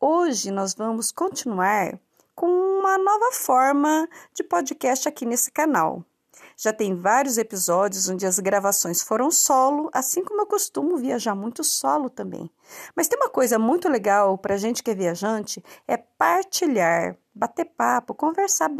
Hoje nós vamos continuar com uma nova forma de podcast aqui nesse canal. Já tem vários episódios onde as gravações foram solo, assim como eu costumo viajar muito solo também. Mas tem uma coisa muito legal para gente que é viajante, é partilhar bater papo, conversar,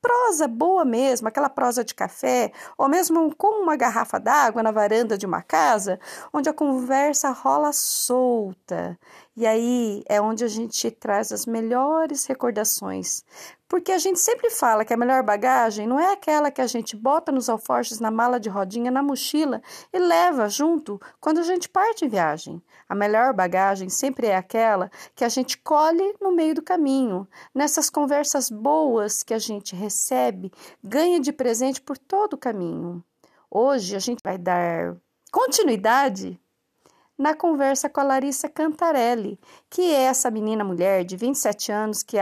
prosa boa mesmo, aquela prosa de café, ou mesmo com uma garrafa d'água na varanda de uma casa, onde a conversa rola solta. E aí é onde a gente traz as melhores recordações. Porque a gente sempre fala que a melhor bagagem não é aquela que a gente bota nos alforjes, na mala de rodinha, na mochila e leva junto quando a gente parte em viagem. A melhor bagagem sempre é aquela que a gente colhe no meio do caminho, nessas conversas boas que a gente recebe, ganha de presente por todo o caminho. Hoje a gente vai dar continuidade na conversa com a Larissa Cantarelli, que é essa menina mulher de 27 anos que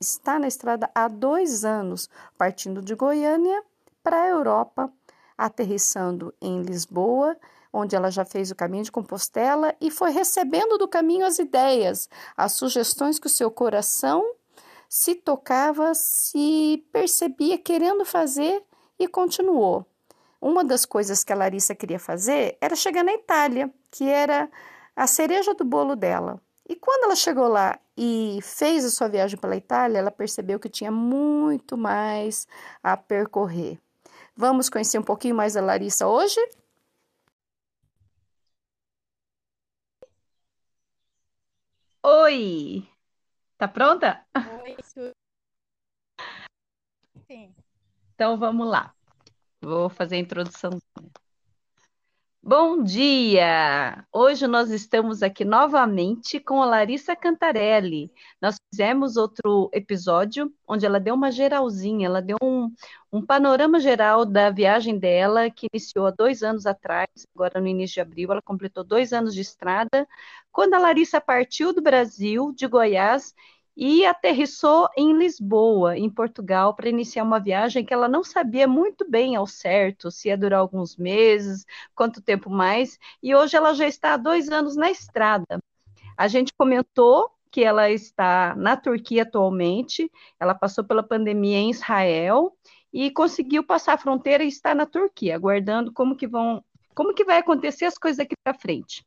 está na estrada há dois anos, partindo de Goiânia para a Europa, aterrissando em Lisboa, onde ela já fez o caminho de Compostela e foi recebendo do caminho as ideias, as sugestões que o seu coração se tocava, se percebia querendo fazer e continuou. Uma das coisas que a Larissa queria fazer era chegar na Itália, que era a cereja do bolo dela. E quando ela chegou lá e fez a sua viagem pela Itália, ela percebeu que tinha muito mais a percorrer. Vamos conhecer um pouquinho mais a Larissa hoje? Oi! Tá pronta? Oi, Sim. Então vamos lá. Vou fazer a introdução. Bom dia! Hoje nós estamos aqui novamente com a Larissa Cantarelli. Nós fizemos outro episódio onde ela deu uma geralzinha, ela deu um, um panorama geral da viagem dela, que iniciou há dois anos atrás, agora no início de abril, ela completou dois anos de estrada, quando a Larissa partiu do Brasil, de Goiás, e aterrissou em Lisboa, em Portugal, para iniciar uma viagem que ela não sabia muito bem ao certo se ia durar alguns meses, quanto tempo mais, e hoje ela já está há dois anos na estrada. A gente comentou que ela está na Turquia atualmente, ela passou pela pandemia em Israel e conseguiu passar a fronteira e está na Turquia, aguardando como que vão, como que vai acontecer as coisas daqui para frente.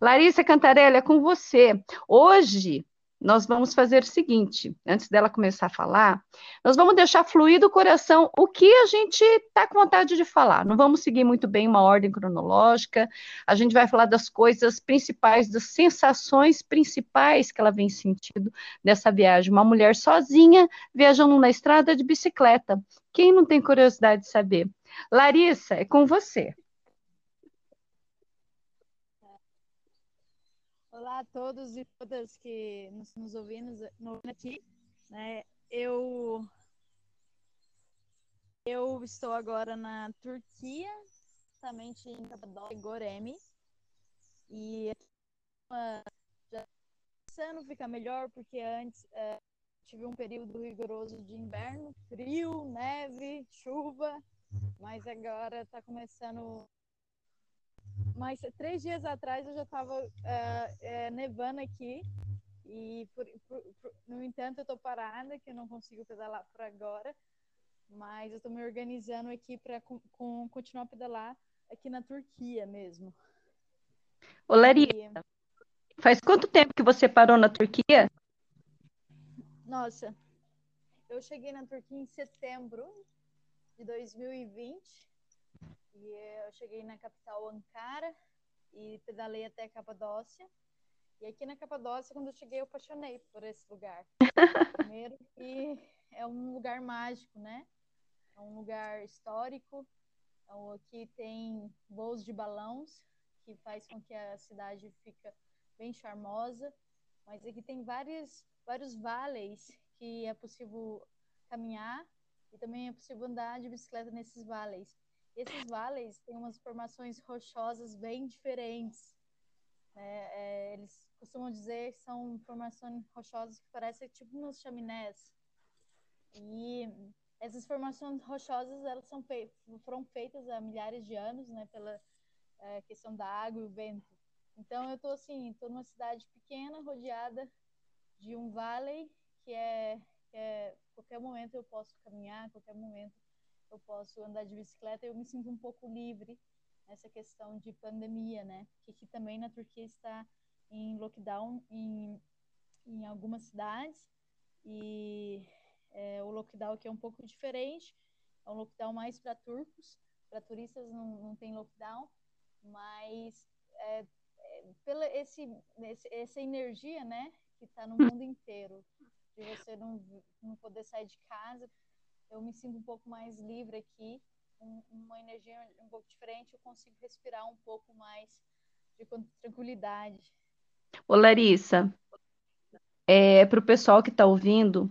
Larissa Cantarelli, é com você. Hoje nós vamos fazer o seguinte: antes dela começar a falar, nós vamos deixar fluir do coração o que a gente está com vontade de falar. Não vamos seguir muito bem uma ordem cronológica. A gente vai falar das coisas principais, das sensações principais que ela vem sentindo dessa viagem. Uma mulher sozinha viajando na estrada de bicicleta. Quem não tem curiosidade de saber? Larissa, é com você. Olá a todos e todas que nos, nos ouvimos aqui. Né? Eu, eu estou agora na Turquia, justamente em Capadócia, Goremi. E uh, já começando a ficar melhor, porque antes uh, tive um período rigoroso de inverno, frio, neve, chuva, mas agora está começando mas três dias atrás eu já estava é, é, nevando aqui e por, por, por, no entanto eu estou parada que eu não consigo pedalar por agora mas eu estou me organizando aqui para continuar a pedalar aqui na Turquia mesmo. Ô Larissa, e... faz quanto tempo que você parou na Turquia? Nossa, eu cheguei na Turquia em setembro de 2020 e eu cheguei na capital Ankara e pedalei até Capadócia. E aqui na Capadócia, quando eu cheguei, eu apaixonei por esse lugar. Primeiro que é um lugar mágico, né? É um lugar histórico. Então, aqui tem voos de balões, que faz com que a cidade fica bem charmosa. Mas aqui tem vários, vários vales que é possível caminhar e também é possível andar de bicicleta nesses vales. Esses vales têm umas formações rochosas bem diferentes. Né? É, eles costumam dizer que são formações rochosas que parecem tipo nos chaminés. E essas formações rochosas elas são foram feitas há milhares de anos, né, pela é, questão da água e o vento. Então eu tô assim, tô numa cidade pequena, rodeada de um vale que é, que é qualquer momento eu posso caminhar, qualquer momento eu posso andar de bicicleta. Eu me sinto um pouco livre nessa questão de pandemia, né? Que aqui também na Turquia está em lockdown em, em algumas cidades. E é, o lockdown aqui é um pouco diferente, é um lockdown mais para turcos, para turistas não, não tem lockdown, mas é, é, pela esse, esse, essa energia, né, que está no mundo inteiro, de você não, não poder sair de casa, eu me sinto um pouco mais livre aqui, um, uma energia um pouco diferente, eu consigo respirar um pouco mais de tranquilidade. Ô Larissa, é, para o pessoal que está ouvindo,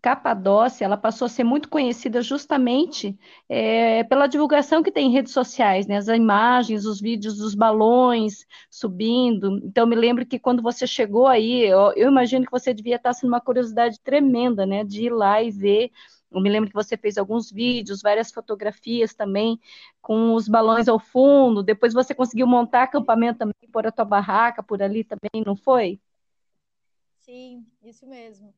Capadócia, ela passou a ser muito conhecida justamente é, pela divulgação que tem em redes sociais, né? As imagens, os vídeos dos balões subindo. Então, me lembro que quando você chegou aí, eu, eu imagino que você devia estar sendo uma curiosidade tremenda, né? De ir lá e ver. Eu me lembro que você fez alguns vídeos, várias fotografias também, com os balões ao fundo. Depois você conseguiu montar acampamento também, pôr a tua barraca por ali também, não foi? Sim, isso mesmo.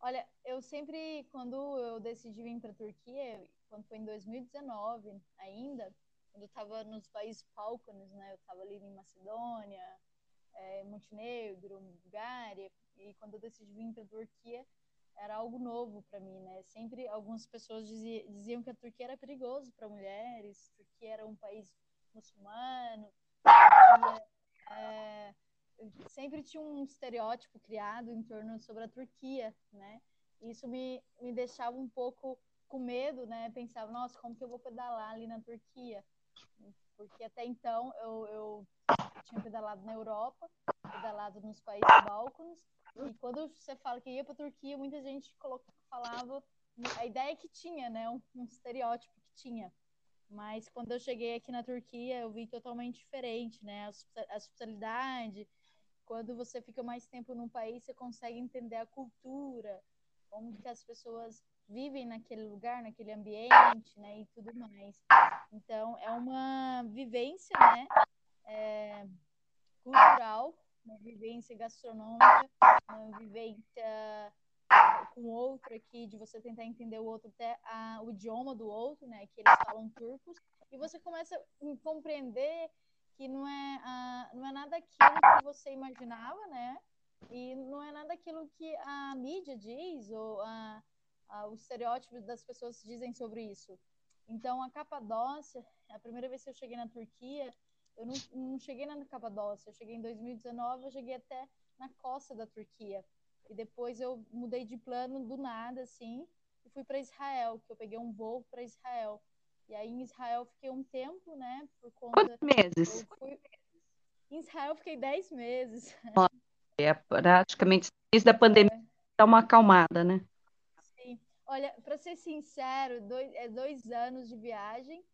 Olha, eu sempre, quando eu decidi vir para a Turquia, quando foi em 2019 ainda, quando eu estava nos países Balcanes, né? Eu estava ali em Macedônia, é, Montenegro, Bulgária, e quando eu decidi vir para a Turquia, era algo novo para mim, né? Sempre algumas pessoas dizia, diziam que a Turquia era perigoso para mulheres, Turquia era um país muçulmano, Turquia, é, sempre tinha um estereótipo criado em torno sobre a Turquia, né? Isso me, me deixava um pouco com medo, né? Pensava, nossa, como que eu vou pedalar ali na Turquia? Porque até então eu, eu tinha pedalado na Europa, pedalado nos países balcãs, e quando você fala que ia para Turquia, muita gente falava a ideia que tinha, né? Um, um estereótipo que tinha. Mas quando eu cheguei aqui na Turquia, eu vi totalmente diferente, né? A, a hospitalidade, quando você fica mais tempo num país, você consegue entender a cultura, como que as pessoas vivem naquele lugar, naquele ambiente, né, e tudo mais. Então, é uma vivência, né, é, cultural, uma vivência gastronômica, uma vivência com outro aqui, de você tentar entender o outro, até a, o idioma do outro, né, que eles falam turcos, e você começa a compreender que não é, não é nada aquilo que você imaginava, né? E não é nada aquilo que a mídia diz ou os estereótipos das pessoas dizem sobre isso. Então, a Capadócia, a primeira vez que eu cheguei na Turquia, eu não, não cheguei na Capadócia, eu cheguei em 2019, eu cheguei até na costa da Turquia. E depois eu mudei de plano do nada, assim, e fui para Israel, que eu peguei um voo para Israel. E aí em Israel fiquei um tempo, né? Por conta. Quantos meses? Fui... Em Israel fiquei dez meses. É praticamente desde a pandemia é. dá uma acalmada, né? Sim. Olha, para ser sincero, dois, é dois anos de viagem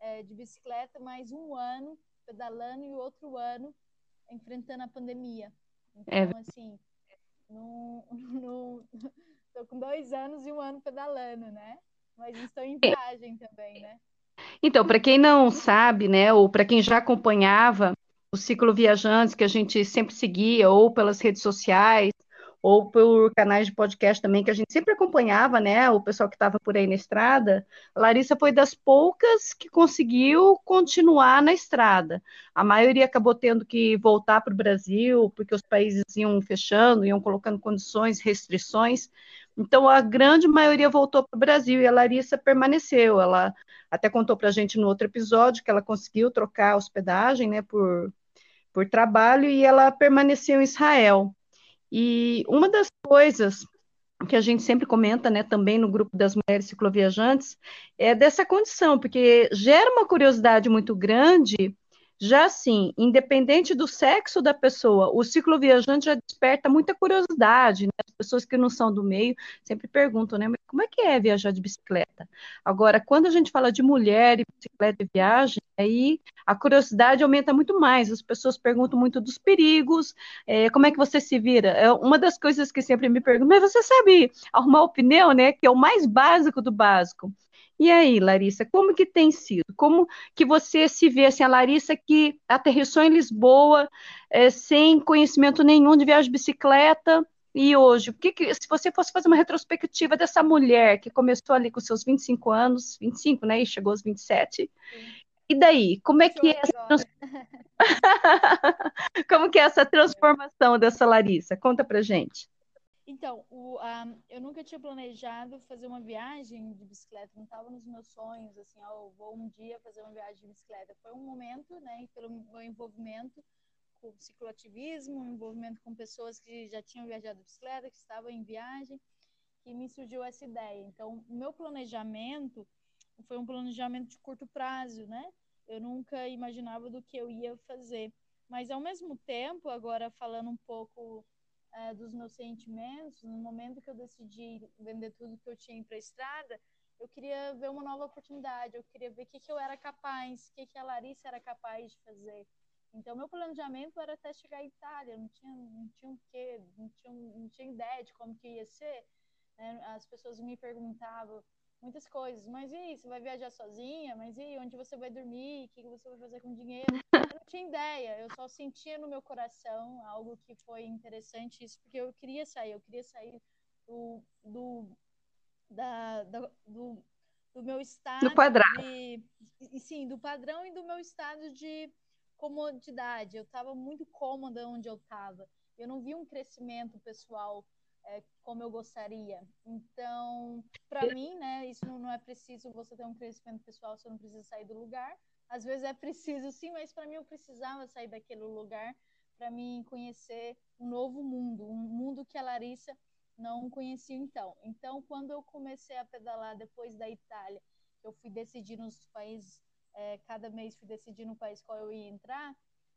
é, de bicicleta, mais um ano pedalando e outro ano enfrentando a pandemia. É então, é. assim, no, no, tô com dois anos e um ano pedalando, né? Mas estou em é. viagem também, né? Então, para quem não sabe, né, ou para quem já acompanhava o ciclo Viajantes, que a gente sempre seguia, ou pelas redes sociais, ou por canais de podcast também, que a gente sempre acompanhava, né, o pessoal que estava por aí na estrada, a Larissa foi das poucas que conseguiu continuar na estrada. A maioria acabou tendo que voltar para o Brasil, porque os países iam fechando, iam colocando condições, restrições, então, a grande maioria voltou para o Brasil e a Larissa permaneceu. Ela até contou para a gente no outro episódio que ela conseguiu trocar hospedagem né, por, por trabalho e ela permaneceu em Israel. E uma das coisas que a gente sempre comenta, né, também no grupo das mulheres cicloviajantes, é dessa condição, porque gera uma curiosidade muito grande já assim, independente do sexo da pessoa, o ciclo viajante já desperta muita curiosidade. Né? As pessoas que não são do meio sempre perguntam, né? Mas como é que é viajar de bicicleta? Agora, quando a gente fala de mulher e bicicleta e viagem, aí a curiosidade aumenta muito mais. As pessoas perguntam muito dos perigos, é, como é que você se vira? É uma das coisas que sempre me perguntam, mas você sabe arrumar o pneu, né? Que é o mais básico do básico. E aí, Larissa, como que tem sido? Como que você se vê, assim, a Larissa que aterrissou em Lisboa, é, sem conhecimento nenhum de viagem de bicicleta, e hoje, o que, que se você fosse fazer uma retrospectiva dessa mulher que começou ali com seus 25 anos, 25, né, e chegou aos 27, Sim. e daí, como é que é essa como que é essa transformação dessa Larissa? Conta pra gente. Então, o, um, eu nunca tinha planejado fazer uma viagem de bicicleta, não estava nos meus sonhos, assim, oh, vou um dia fazer uma viagem de bicicleta. Foi um momento, né, pelo meu envolvimento com cicloativismo, envolvimento com pessoas que já tinham viajado de bicicleta, que estavam em viagem, que me surgiu essa ideia. Então, meu planejamento foi um planejamento de curto prazo, né? Eu nunca imaginava do que eu ia fazer. Mas, ao mesmo tempo, agora falando um pouco é, dos meus sentimentos, no momento que eu decidi vender tudo que eu tinha para a estrada, eu queria ver uma nova oportunidade, eu queria ver o que, que eu era capaz, o que, que a Larissa era capaz de fazer. Então, meu planejamento era até chegar à Itália, não tinha, não tinha o quê, não tinha, não tinha ideia de como que ia ser. Né? As pessoas me perguntavam muitas coisas, mas e aí, você vai viajar sozinha? Mas e onde você vai dormir? O que você vai fazer com o dinheiro? Tinha ideia, eu só sentia no meu coração algo que foi interessante, isso porque eu queria sair, eu queria sair do, do, da, da do, do meu estado. Do quadrado. De, sim, do padrão e do meu estado de comodidade. Eu estava muito cômoda onde eu estava. Eu não vi um crescimento pessoal é, como eu gostaria. Então, para mim, né, isso não, não é preciso você ter um crescimento pessoal, você não precisa sair do lugar às vezes é preciso sim, mas para mim eu precisava sair daquele lugar para mim conhecer um novo mundo, um mundo que a Larissa não conhecia então. Então, quando eu comecei a pedalar depois da Itália, eu fui decidir nos países, é, cada mês fui decidir no país qual eu ia entrar,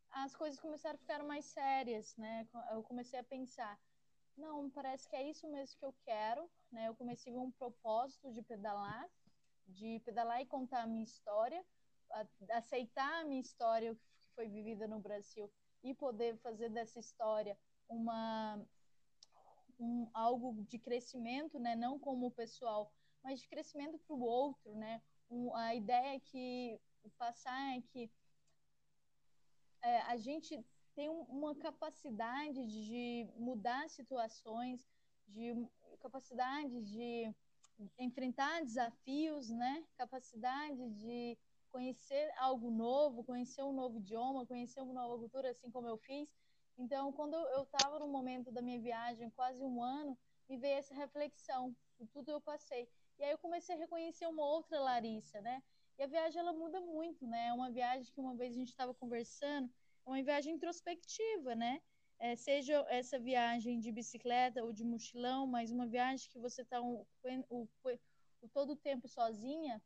as coisas começaram a ficar mais sérias, né? Eu comecei a pensar, não, parece que é isso mesmo que eu quero, né? Eu comecei a ver um propósito de pedalar, de pedalar e contar a minha história, aceitar a minha história que foi vivida no Brasil e poder fazer dessa história uma um, algo de crescimento, né? Não como pessoal, mas de crescimento para o outro, né? Um, a ideia é que passar é que é, a gente tem um, uma capacidade de mudar situações, de capacidade de enfrentar desafios, né? Capacidade de conhecer algo novo, conhecer um novo idioma, conhecer uma nova cultura, assim como eu fiz. Então, quando eu estava no momento da minha viagem, quase um ano, me veio essa reflexão de tudo eu passei. E aí eu comecei a reconhecer uma outra Larissa, né? E a viagem ela muda muito, né? É uma viagem que uma vez a gente estava conversando, uma viagem introspectiva, né? É, seja essa viagem de bicicleta ou de mochilão, mas uma viagem que você está o, o, o, todo o tempo sozinha,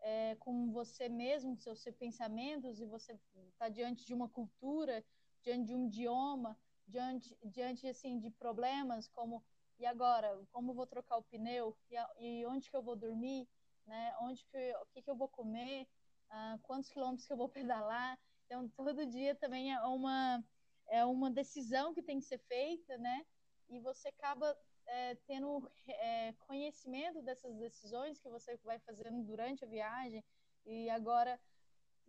é, com você mesmo, seus, seus pensamentos, e você está diante de uma cultura, diante de um idioma, diante, diante assim, de problemas como e agora, como vou trocar o pneu? E, e onde que eu vou dormir? Né? Onde que, o que, que eu vou comer? Ah, quantos quilômetros que eu vou pedalar? Então, todo dia também é uma, é uma decisão que tem que ser feita, né? E você acaba é, tendo é, conhecimento dessas decisões que você vai fazendo durante a viagem e agora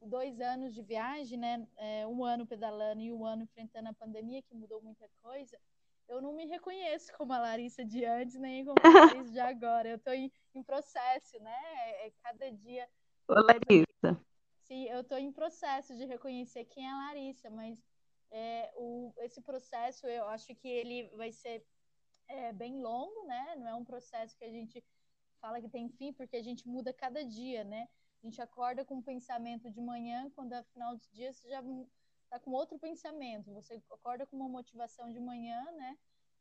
dois anos de viagem, né, é, um ano pedalando e um ano enfrentando a pandemia que mudou muita coisa, eu não me reconheço como a Larissa de antes nem como a Larissa de agora. Eu estou em, em, processo, né? É, é cada dia. Ô, Larissa. Sim, eu estou em processo de reconhecer quem é a Larissa, mas é, o, esse processo eu acho que ele vai ser é bem longo, né? Não é um processo que a gente fala que tem fim, porque a gente muda cada dia, né? A gente acorda com um pensamento de manhã, quando é final do dia você já está com outro pensamento. Você acorda com uma motivação de manhã, né?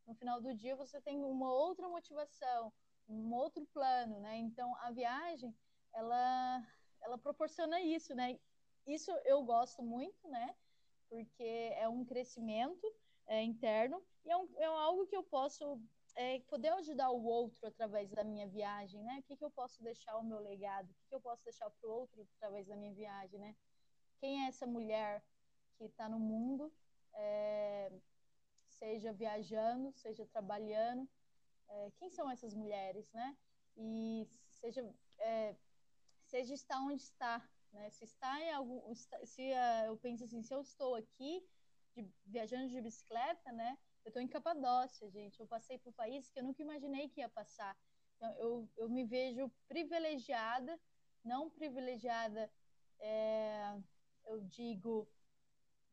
No final do dia você tem uma outra motivação, um outro plano, né? Então a viagem, ela, ela proporciona isso, né? Isso eu gosto muito, né? Porque é um crescimento é, interno e é, um, é algo que eu posso é, poder ajudar o outro através da minha viagem, né? O que, que eu posso deixar o meu legado? O que, que eu posso deixar para o outro através da minha viagem, né? Quem é essa mulher que está no mundo, é, seja viajando, seja trabalhando? É, quem são essas mulheres, né? E seja, é, seja estar onde está, né? Se está em algum, se uh, eu penso assim, se eu estou aqui de, viajando de bicicleta, né? eu tô em Capadócia, gente. Eu passei por países que eu nunca imaginei que ia passar. Então, eu, eu me vejo privilegiada, não privilegiada, é, eu digo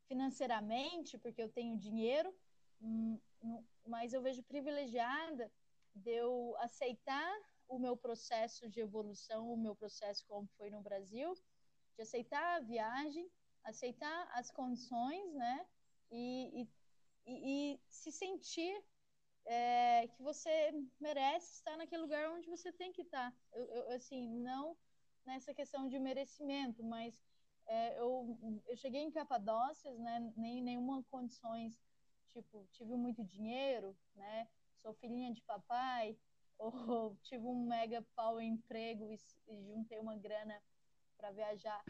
financeiramente, porque eu tenho dinheiro, hum, mas eu vejo privilegiada de eu aceitar o meu processo de evolução, o meu processo como foi no Brasil, de aceitar a viagem, aceitar as condições, né? E, e, e se sentir é, que você merece estar naquele lugar onde você tem que estar. Eu, eu, assim, não nessa questão de merecimento, mas é, eu, eu cheguei em Capadócias, né? Nem nenhuma condições, tipo, tive muito dinheiro, né? Sou filhinha de papai, ou tive um mega pau emprego e, e juntei uma grana para viajar,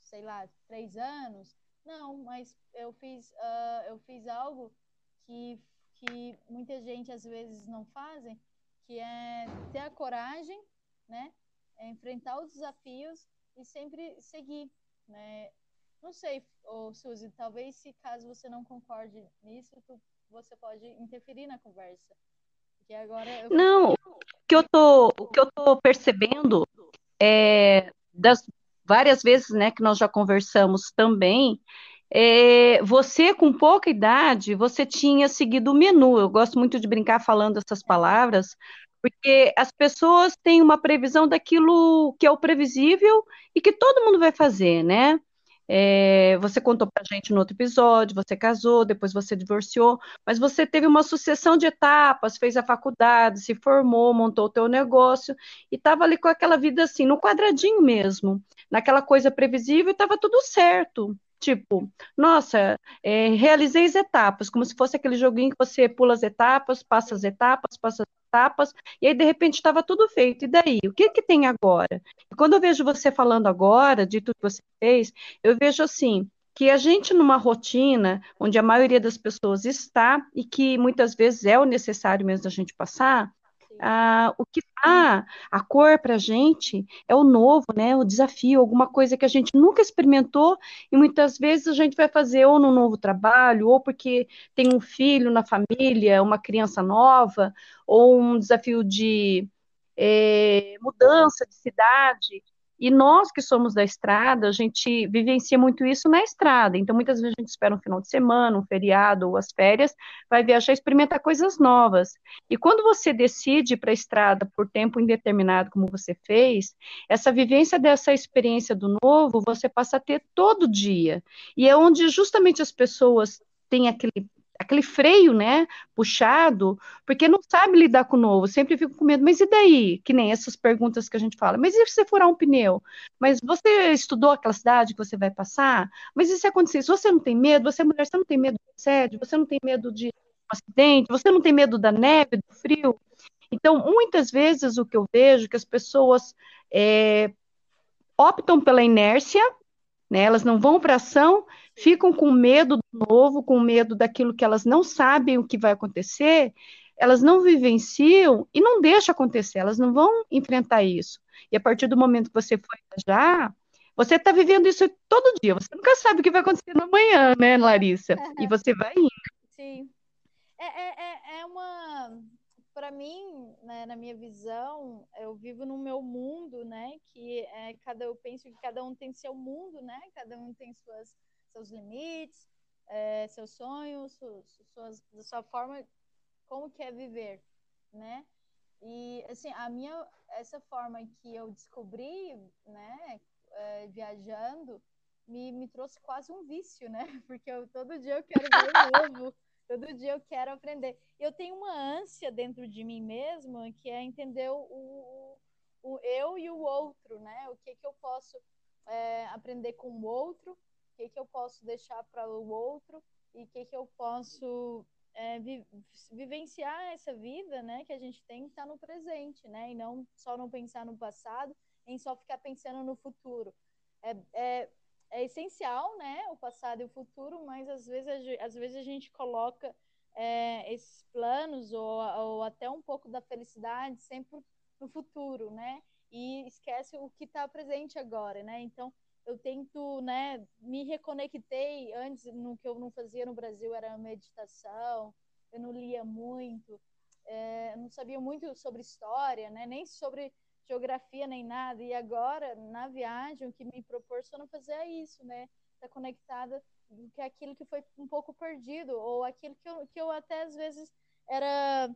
sei lá, três anos. Não, mas eu fiz, uh, eu fiz algo que, que muita gente às vezes não fazem, que é ter a coragem, né? É enfrentar os desafios e sempre seguir, né? Não sei, oh, Suzy, talvez se caso você não concorde nisso, tu, você pode interferir na conversa. Eu... Não, o que eu tô, o que eu tô percebendo é das várias vezes, né, que nós já conversamos também, é, você com pouca idade, você tinha seguido o menu. Eu gosto muito de brincar falando essas palavras, porque as pessoas têm uma previsão daquilo que é o previsível e que todo mundo vai fazer, né? É, você contou para a gente no outro episódio, você casou, depois você divorciou, mas você teve uma sucessão de etapas, fez a faculdade, se formou, montou o teu negócio e estava ali com aquela vida assim, no quadradinho mesmo, naquela coisa previsível, estava tudo certo. Tipo, nossa, é, realizei as etapas, como se fosse aquele joguinho que você pula as etapas, passa as etapas, passa as etapas, e aí de repente estava tudo feito. E daí? O que que tem agora? E quando eu vejo você falando agora de tudo que você fez, eu vejo assim, que a gente numa rotina onde a maioria das pessoas está e que muitas vezes é o necessário mesmo da gente passar, ah, o que dá a cor para a gente é o novo, né? O desafio, alguma coisa que a gente nunca experimentou e muitas vezes a gente vai fazer ou no novo trabalho, ou porque tem um filho na família, uma criança nova, ou um desafio de é, mudança de cidade. E nós que somos da estrada, a gente vivencia muito isso na estrada. Então, muitas vezes a gente espera um final de semana, um feriado ou as férias, vai viajar e experimentar coisas novas. E quando você decide para a estrada por tempo indeterminado, como você fez, essa vivência dessa experiência do novo, você passa a ter todo dia. E é onde justamente as pessoas têm aquele aquele freio, né, puxado, porque não sabe lidar com o novo, sempre fico com medo, mas e daí? Que nem essas perguntas que a gente fala, mas e se você furar um pneu? Mas você estudou aquela cidade que você vai passar? Mas e se acontecer isso? Você não tem medo? Você é mulher, você não tem medo de assédio? Você não tem medo de um acidente? Você não tem medo da neve, do frio? Então, muitas vezes o que eu vejo é que as pessoas é, optam pela inércia, né, elas não vão para ação, ficam com medo do novo, com medo daquilo que elas não sabem o que vai acontecer, elas não vivenciam e não deixam acontecer, elas não vão enfrentar isso. E a partir do momento que você for viajar, você está vivendo isso todo dia, você nunca sabe o que vai acontecer no amanhã, né, Larissa? Uhum. E você vai indo. Sim. É, é, é, é uma para mim, né, na minha visão, eu vivo no meu mundo, né? Que é cada eu penso que cada um tem seu mundo, né? Cada um tem suas seus limites, é, seus sonhos, suas, sua forma como quer viver, né? E assim a minha essa forma que eu descobri, né? É, viajando me, me trouxe quase um vício, né? Porque eu, todo dia eu quero ver novo. Todo dia eu quero aprender. Eu tenho uma ânsia dentro de mim mesma que é entender o, o, o eu e o outro, né? O que, que eu posso é, aprender com o outro, o que, que eu posso deixar para o outro e o que, que eu posso é, vi, vivenciar essa vida, né? Que a gente tem que estar tá no presente, né? E não só não pensar no passado, em só ficar pensando no futuro. É, é, é essencial, né, o passado e o futuro, mas às vezes, às vezes a gente coloca é, esses planos ou, ou até um pouco da felicidade sempre no futuro, né? E esquece o que está presente agora, né? Então, eu tento, né, me reconectei antes no que eu não fazia no Brasil era meditação, eu não lia muito, é, não sabia muito sobre história, né, nem sobre geografia nem nada. E agora na viagem o que me proporciona fazer é isso, né, tá conectada é aquilo que foi um pouco perdido ou aquilo que eu, que eu até às vezes era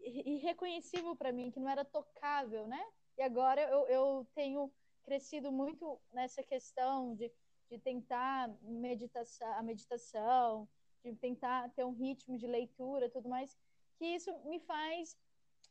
irreconhecível para mim, que não era tocável, né? E agora eu, eu tenho crescido muito nessa questão de, de tentar meditação, a meditação, de tentar ter um ritmo de leitura, tudo mais, que isso me faz,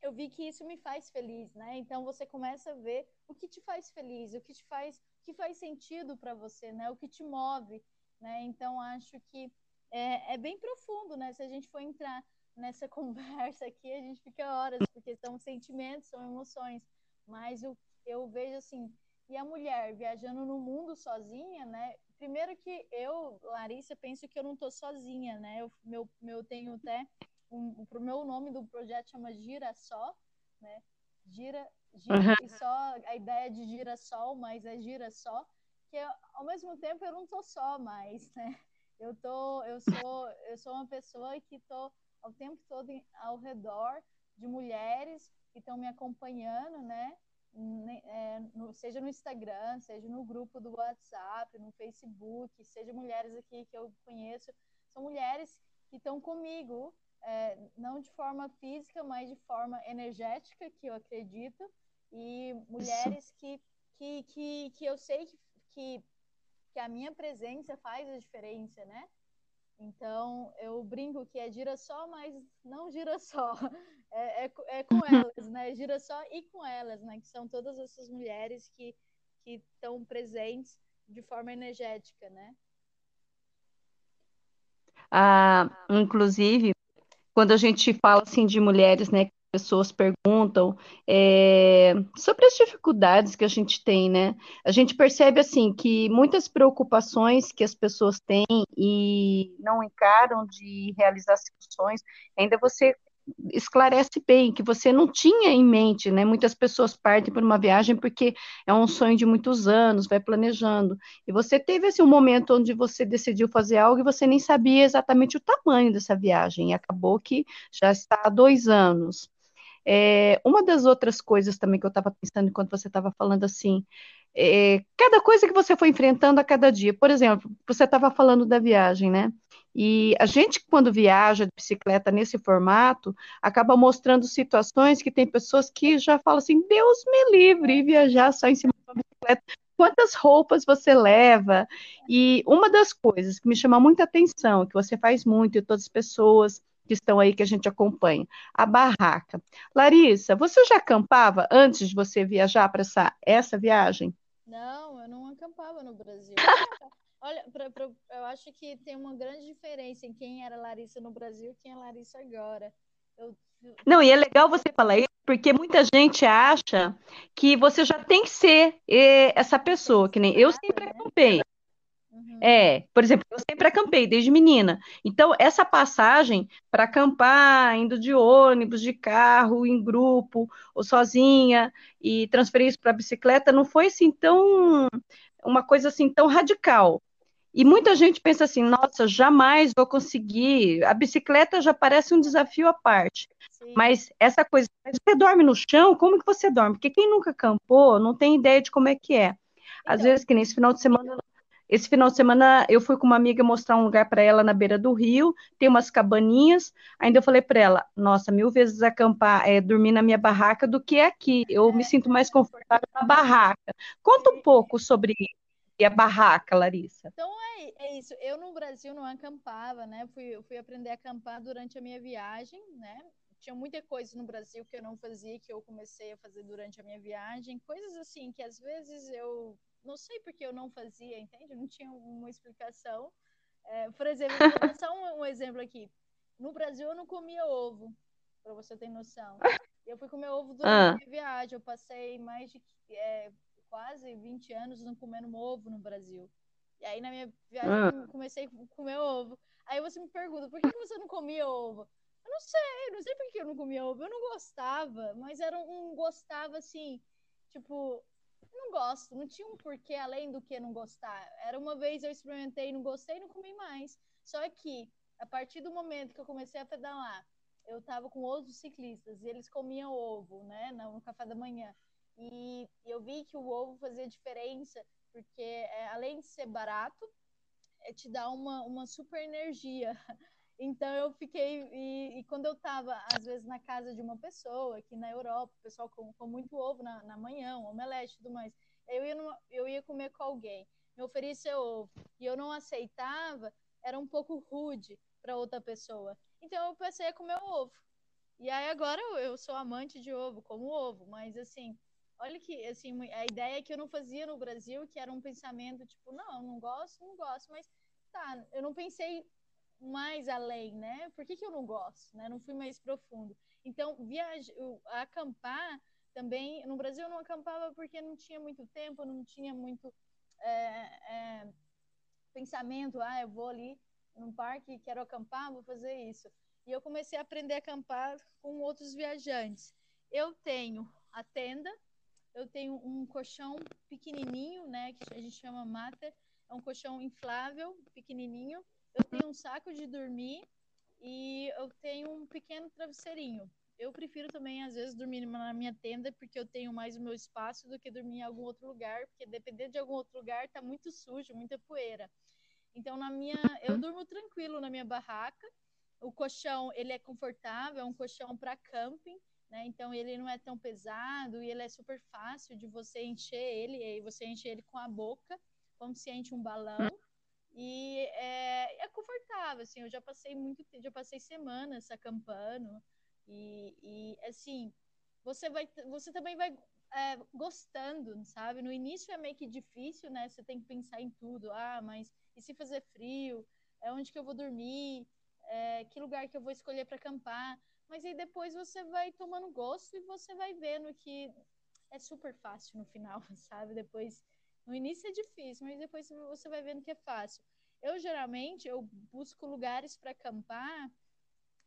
eu vi que isso me faz feliz, né? Então você começa a ver o que te faz feliz, o que te faz, o que faz sentido para você, né? O que te move, né? Então acho que é, é bem profundo, né? Se a gente for entrar nessa conversa aqui, a gente fica horas, porque são sentimentos, são emoções. Mas eu, eu vejo assim, e a mulher viajando no mundo sozinha, né? Primeiro que eu, Larissa, penso que eu não tô sozinha, né? Eu meu, meu tenho até um, pro meu nome do projeto chama Gira Só, né? Gira, gira uhum. e só a ideia de girassol, mas é gira só, que eu, ao mesmo tempo eu não tô só mais, né? Eu tô, eu sou, eu sou uma pessoa que tô o tempo todo ao redor de mulheres que estão me acompanhando, né? É, no, seja no Instagram, seja no grupo do WhatsApp, no Facebook, seja mulheres aqui que eu conheço, são mulheres que estão comigo, é, não de forma física, mas de forma energética, que eu acredito, e mulheres que, que, que, que eu sei que, que, que a minha presença faz a diferença, né? Então, eu brinco que é girassol, mas não girassol. É, é, é com elas, né? Girassol e com elas, né? Que são todas essas mulheres que estão presentes de forma energética, né? Ah, inclusive, quando a gente fala assim de mulheres, né, pessoas perguntam é, sobre as dificuldades que a gente tem, né? A gente percebe assim que muitas preocupações que as pessoas têm e não encaram de realizar seus sonhos, ainda você esclarece bem que você não tinha em mente, né? Muitas pessoas partem por uma viagem porque é um sonho de muitos anos, vai planejando. E você teve assim um momento onde você decidiu fazer algo e você nem sabia exatamente o tamanho dessa viagem. E acabou que já está há dois anos. É, uma das outras coisas também que eu estava pensando enquanto você estava falando assim, é, cada coisa que você foi enfrentando a cada dia. Por exemplo, você estava falando da viagem, né? E a gente, quando viaja de bicicleta nesse formato, acaba mostrando situações que tem pessoas que já falam assim: Deus me livre, viajar só em cima de uma bicicleta. Quantas roupas você leva? E uma das coisas que me chama muita atenção, que você faz muito, e todas as pessoas que estão aí que a gente acompanha. A barraca. Larissa, você já acampava antes de você viajar para essa, essa viagem? Não, eu não acampava no Brasil. Olha, pra, pra, eu acho que tem uma grande diferença em quem era Larissa no Brasil e quem é Larissa agora. Eu... Não, e é legal você falar isso, porque muita gente acha que você já tem que ser eh, essa pessoa, que nem eu sempre né? acampei. Uhum. É, por exemplo, eu sempre acampei desde menina. Então, essa passagem para acampar, indo de ônibus, de carro, em grupo, ou sozinha, e transferir isso para bicicleta, não foi assim tão uma coisa assim tão radical. E muita gente pensa assim, nossa, jamais vou conseguir. A bicicleta já parece um desafio à parte. Sim. Mas essa coisa, você dorme no chão, como que você dorme? Porque quem nunca acampou não tem ideia de como é que é. Às então, vezes, que nesse final de semana esse final de semana eu fui com uma amiga mostrar um lugar para ela na beira do rio, tem umas cabaninhas. Ainda eu falei para ela: nossa, mil vezes acampar, é, dormir na minha barraca do que aqui. Eu me sinto mais confortável na barraca. Conta um pouco sobre a barraca, Larissa. Então é, é isso. Eu no Brasil não acampava, né? Fui, fui aprender a acampar durante a minha viagem, né? Tinha muita coisa no Brasil que eu não fazia, que eu comecei a fazer durante a minha viagem. Coisas assim que às vezes eu não sei porque eu não fazia, entende? Não tinha uma explicação. É, por exemplo, vou só um, um, exemplo aqui. No Brasil eu não comia ovo, para você ter noção. Eu fui comer ovo durante ah. a minha viagem. Eu passei mais de é, quase 20 anos não comendo ovo no Brasil. E aí na minha viagem ah. eu comecei a comer ovo. Aí você me pergunta, por que você não comia ovo? Eu não sei, não sei por que eu não comia ovo. Eu não gostava, mas era um gostava assim, tipo, não gosto, não tinha um porquê além do que não gostar. Era uma vez eu experimentei, não gostei, não comi mais. Só que a partir do momento que eu comecei a pedalar, eu estava com outros ciclistas e eles comiam ovo, né, no café da manhã. E eu vi que o ovo fazia diferença, porque é, além de ser barato, é, te dá uma, uma super energia. Então eu fiquei, e, e, quando eu estava, às vezes, na casa de uma pessoa, aqui na Europa, o pessoal com, com muito ovo na, na manhã, um omelete e tudo mais, eu ia, numa, eu ia comer com alguém, me oferecia ovo, e eu não aceitava, era um pouco rude para outra pessoa. Então eu passei a comer ovo. E aí agora eu, eu sou amante de ovo, como ovo, mas assim, olha que assim, a ideia que eu não fazia no Brasil, que era um pensamento tipo, não, não gosto, não gosto, mas tá, eu não pensei mais além, né? Por que, que eu não gosto, né? Não fui mais profundo. Então, viajar, acampar também, no Brasil eu não acampava porque não tinha muito tempo, não tinha muito é, é, pensamento, ah, eu vou ali num parque, quero acampar, vou fazer isso. E eu comecei a aprender a acampar com outros viajantes. Eu tenho a tenda, eu tenho um colchão pequenininho, né, que a gente chama mater, é um colchão inflável, pequenininho. Eu tenho um saco de dormir e eu tenho um pequeno travesseirinho. Eu prefiro também, às vezes, dormir na minha tenda, porque eu tenho mais o meu espaço do que dormir em algum outro lugar, porque dependendo de algum outro lugar, tá muito sujo, muita poeira. Então, na minha, eu durmo tranquilo na minha barraca. O colchão, ele é confortável, é um colchão para camping, né? Então, ele não é tão pesado e ele é super fácil de você encher ele, e aí você enche ele com a boca como se enche um balão. E é, é, confortável, assim, eu já passei muito já passei semanas acampando e, e assim, você vai, você também vai é, gostando, sabe? No início é meio que difícil, né? Você tem que pensar em tudo. Ah, mas e se fazer frio? É onde que eu vou dormir? É, que lugar que eu vou escolher para acampar? Mas aí depois você vai tomando gosto e você vai vendo que é super fácil no final, sabe? Depois no início é difícil, mas depois você vai vendo que é fácil. Eu geralmente eu busco lugares para acampar.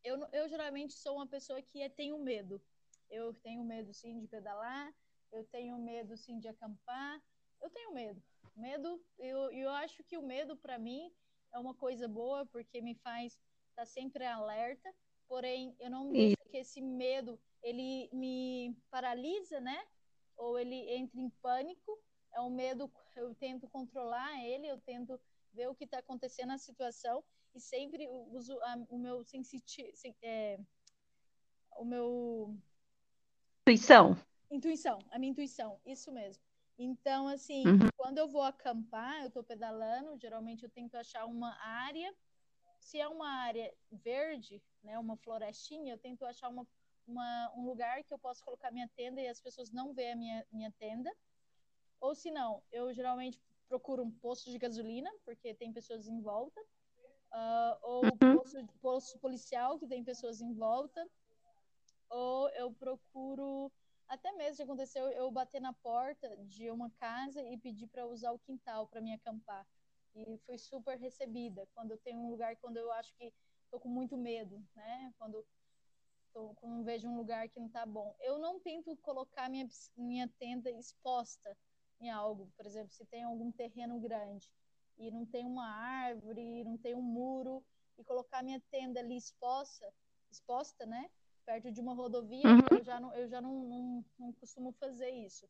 Eu, eu geralmente sou uma pessoa que é, tenho medo. Eu tenho medo sim de pedalar, eu tenho medo sim de acampar. Eu tenho medo. Medo, eu, eu acho que o medo para mim é uma coisa boa porque me faz estar tá sempre alerta. Porém, eu não deixo que esse medo ele me paralisa, né? Ou ele entre em pânico é um medo, eu tento controlar ele, eu tento ver o que está acontecendo na situação e sempre uso a, o meu sensitivo, é, o meu intuição. Intuição, a minha intuição, isso mesmo. Então, assim, uhum. quando eu vou acampar, eu estou pedalando, geralmente eu tento achar uma área. Se é uma área verde, né, uma florestinha, eu tento achar uma, uma, um lugar que eu possa colocar minha tenda e as pessoas não veem a minha, minha tenda. Ou se não, eu geralmente procuro um posto de gasolina, porque tem pessoas em volta. Uh, ou uhum. posto, posto policial, que tem pessoas em volta. Ou eu procuro até mesmo que aconteceu eu bater na porta de uma casa e pedir para usar o quintal para me acampar. E fui super recebida quando eu tenho um lugar quando eu acho que estou com muito medo, né? Quando, tô, quando vejo um lugar que não está bom. Eu não tento colocar minha, minha tenda exposta em algo, por exemplo, se tem algum terreno grande e não tem uma árvore, não tem um muro, e colocar minha tenda ali exposta, exposta, né? Perto de uma rodovia, uhum. eu já, não, eu já não, não, não costumo fazer isso.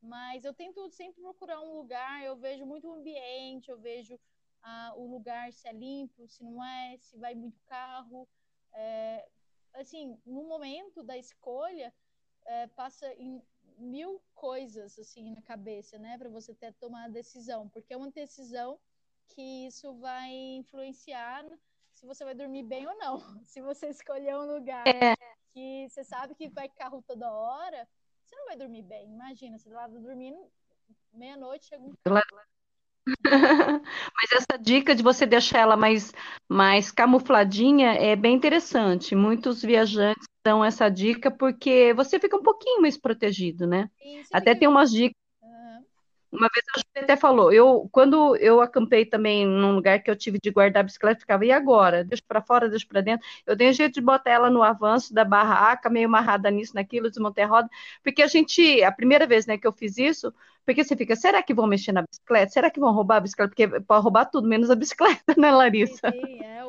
Mas eu tento sempre procurar um lugar, eu vejo muito o ambiente, eu vejo ah, o lugar se é limpo, se não é, se vai muito carro. É, assim, no momento da escolha, é, passa em, mil coisas assim na cabeça, né, para você ter tomar a decisão, porque é uma decisão que isso vai influenciar se você vai dormir bem ou não. Se você escolher um lugar é. que você sabe que vai carro toda hora, você não vai dormir bem. Imagina, você lá dormindo meia-noite, chega um Mas essa dica de você deixar ela mais, mais camufladinha é bem interessante. Muitos viajantes dão essa dica porque você fica um pouquinho mais protegido, né? Sim, Até tem umas dicas. Uhum. Uma vez a gente até falou, eu quando eu acampei também num lugar que eu tive de guardar a bicicleta, ficava, e agora? Deixa para fora, deixa para dentro. Eu dei um jeito de botar ela no avanço da barraca, meio amarrada nisso, naquilo, desmontei a roda, porque a gente, a primeira vez né, que eu fiz isso, porque você fica, será que vão mexer na bicicleta? Será que vão roubar a bicicleta? Porque pode roubar tudo, menos a bicicleta, né, Larissa? Sim, sim é.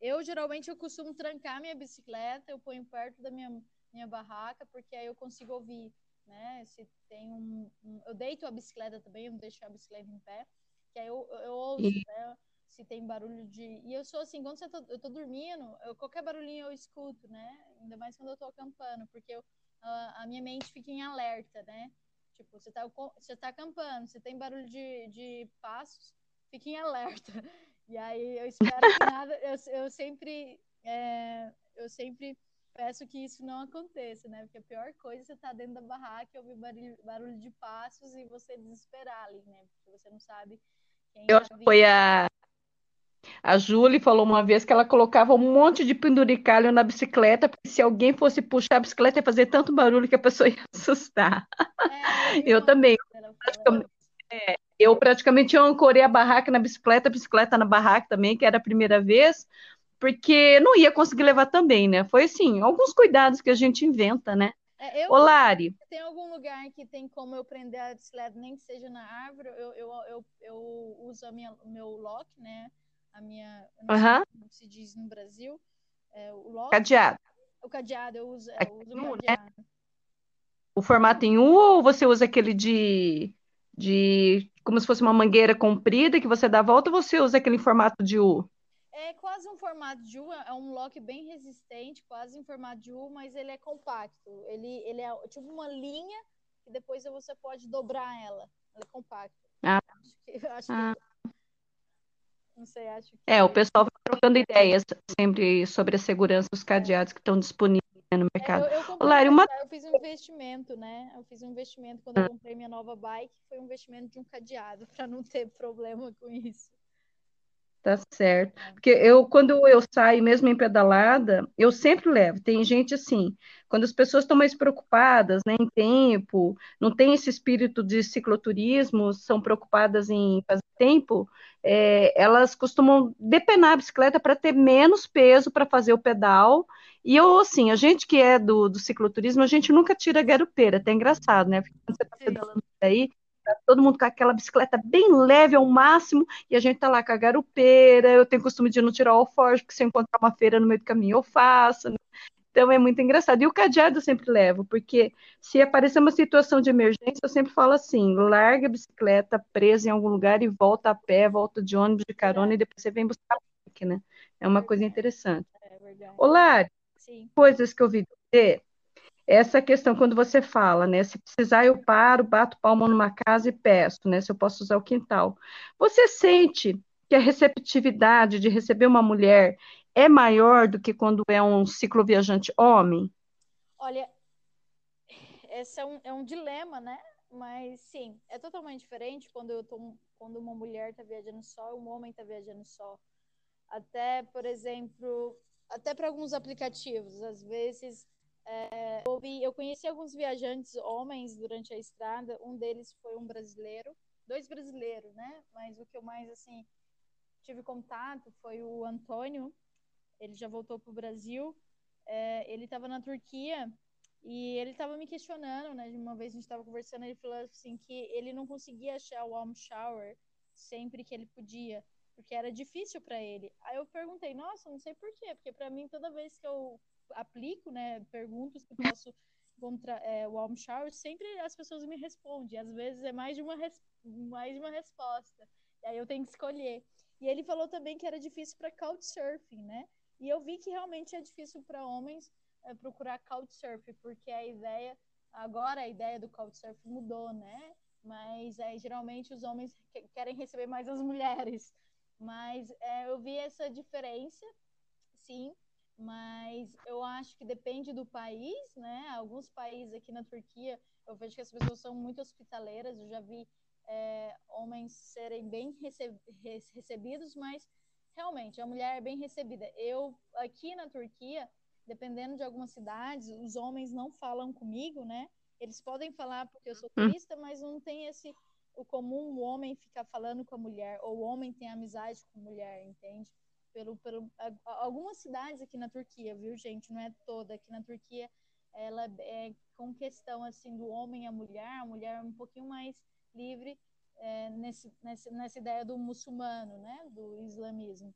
Eu, geralmente eu costumo trancar minha bicicleta, eu ponho perto da minha, minha barraca, porque aí eu consigo ouvir né? Se tem um, um, eu deito a bicicleta também, eu não deixo a bicicleta em pé, que aí eu, eu ouço, e... né? Se tem barulho de. E eu sou assim, quando tá, eu tô dormindo, eu, qualquer barulhinho eu escuto, né? Ainda mais quando eu tô acampando, porque eu, a, a minha mente fica em alerta, né? Tipo, você tá, você tá acampando, você tem barulho de, de passos, fica em alerta. E aí eu espero que nada. Eu, eu sempre. É, eu sempre peço que isso não aconteça, né? Porque a pior coisa é você estar tá dentro da barraca e ouvir barulho, barulho de passos e você desesperar ali, né? Porque você não sabe quem Eu tá foi a a Julie falou uma vez que ela colocava um monte de penduricalho na bicicleta, porque se alguém fosse puxar a bicicleta ia fazer tanto barulho que a pessoa ia assustar. É, eu, eu também. Praticamente, é, eu praticamente eu ancorei a barraca na bicicleta, a bicicleta na barraca também, que era a primeira vez, porque não ia conseguir levar também, né? Foi assim, alguns cuidados que a gente inventa, né? É, eu, Lari. Tem algum lugar que tem como eu prender a bicicleta, nem que seja na árvore, eu, eu, eu, eu uso a minha, o meu lock, né? A minha, não uhum. como se diz no Brasil, é, o lock. Cadeado. O cadeado, eu uso, eu uso o né? cadeado. Né? O formato em U ou você usa aquele de, de como se fosse uma mangueira comprida que você dá a volta ou você usa aquele formato de U? É quase um formato de U, é um lock bem resistente, quase em formato de U, mas ele é compacto. Ele, ele é tipo uma linha que depois você pode dobrar ela. Ela é compacta. Ah. Acho que, acho ah. que, não sei, acho que... É, o pessoal vai trocando ideias sempre sobre a segurança dos cadeados que estão disponíveis no é, mercado. É, eu, eu, comprei, uma... eu, fiz um investimento, né? Eu fiz um investimento quando eu comprei minha nova bike, foi um investimento de um cadeado, para não ter problema com isso. Tá certo. Porque eu, quando eu saio, mesmo em pedalada, eu sempre levo. Tem gente assim, quando as pessoas estão mais preocupadas, né, em tempo, não tem esse espírito de cicloturismo, são preocupadas em fazer tempo, é, elas costumam depenar a bicicleta para ter menos peso para fazer o pedal. E eu, assim, a gente que é do, do cicloturismo, a gente nunca tira a garupeira, até engraçado, né? Porque quando você está pedalando aí, Tá todo mundo com aquela bicicleta bem leve ao máximo, e a gente tá lá com a garupeira, eu tenho costume de não tirar o alforje, porque se eu encontrar uma feira no meio do caminho eu faço, né? Então é muito engraçado. E o cadeado eu sempre levo, porque se aparecer uma situação de emergência, eu sempre falo assim: larga a bicicleta presa em algum lugar e volta a pé, volta de ônibus, de carona, é. e depois você vem buscar a bike, né? É uma é coisa interessante. É Olá, coisas que eu vi dizer essa questão, quando você fala, né? Se precisar, eu paro, bato palma numa casa e peço, né? Se eu posso usar o quintal. Você sente que a receptividade de receber uma mulher é maior do que quando é um cicloviajante homem? Olha, esse é um, é um dilema, né? Mas sim, é totalmente diferente quando eu tô, quando uma mulher está viajando só, um homem está viajando só. Até, por exemplo, até para alguns aplicativos, às vezes é, eu, vi, eu conheci alguns viajantes homens durante a estrada. Um deles foi um brasileiro, dois brasileiros, né? Mas o que eu mais assim tive contato foi o Antônio. Ele já voltou para o Brasil. É, ele estava na Turquia e ele estava me questionando, né? Uma vez a gente estava conversando, ele falou assim que ele não conseguia achar o warm shower sempre que ele podia, porque era difícil para ele. Aí eu perguntei, nossa, não sei por quê, porque para mim toda vez que eu aplico, né, pergunto se posso contra é, o warm shower, sempre as pessoas me respondem. Às vezes é mais de uma, mais de uma resposta. E aí eu tenho que escolher. E ele falou também que era difícil para couchsurfing, né? E eu vi que realmente é difícil para homens é, procurar couchsurfing, porque a ideia, agora a ideia do couchsurfing mudou, né? Mas é, geralmente os homens querem receber mais as mulheres. Mas é, eu vi essa diferença, sim, mas eu acho que depende do país, né? Alguns países aqui na Turquia, eu vejo que as pessoas são muito hospitaleiras, eu já vi é, homens serem bem recebidos, mas realmente a mulher é bem recebida. Eu, aqui na Turquia, dependendo de algumas cidades, os homens não falam comigo, né? Eles podem falar porque eu sou hum. turista, mas não tem esse o comum o homem ficar falando com a mulher, ou o homem tem amizade com a mulher, entende? Pelo, pelo, algumas cidades aqui na Turquia, viu, gente? Não é toda. Aqui na Turquia, ela é com questão assim do homem a mulher, a mulher é um pouquinho mais livre é, nesse, nesse, nessa ideia do muçulmano, né? Do islamismo.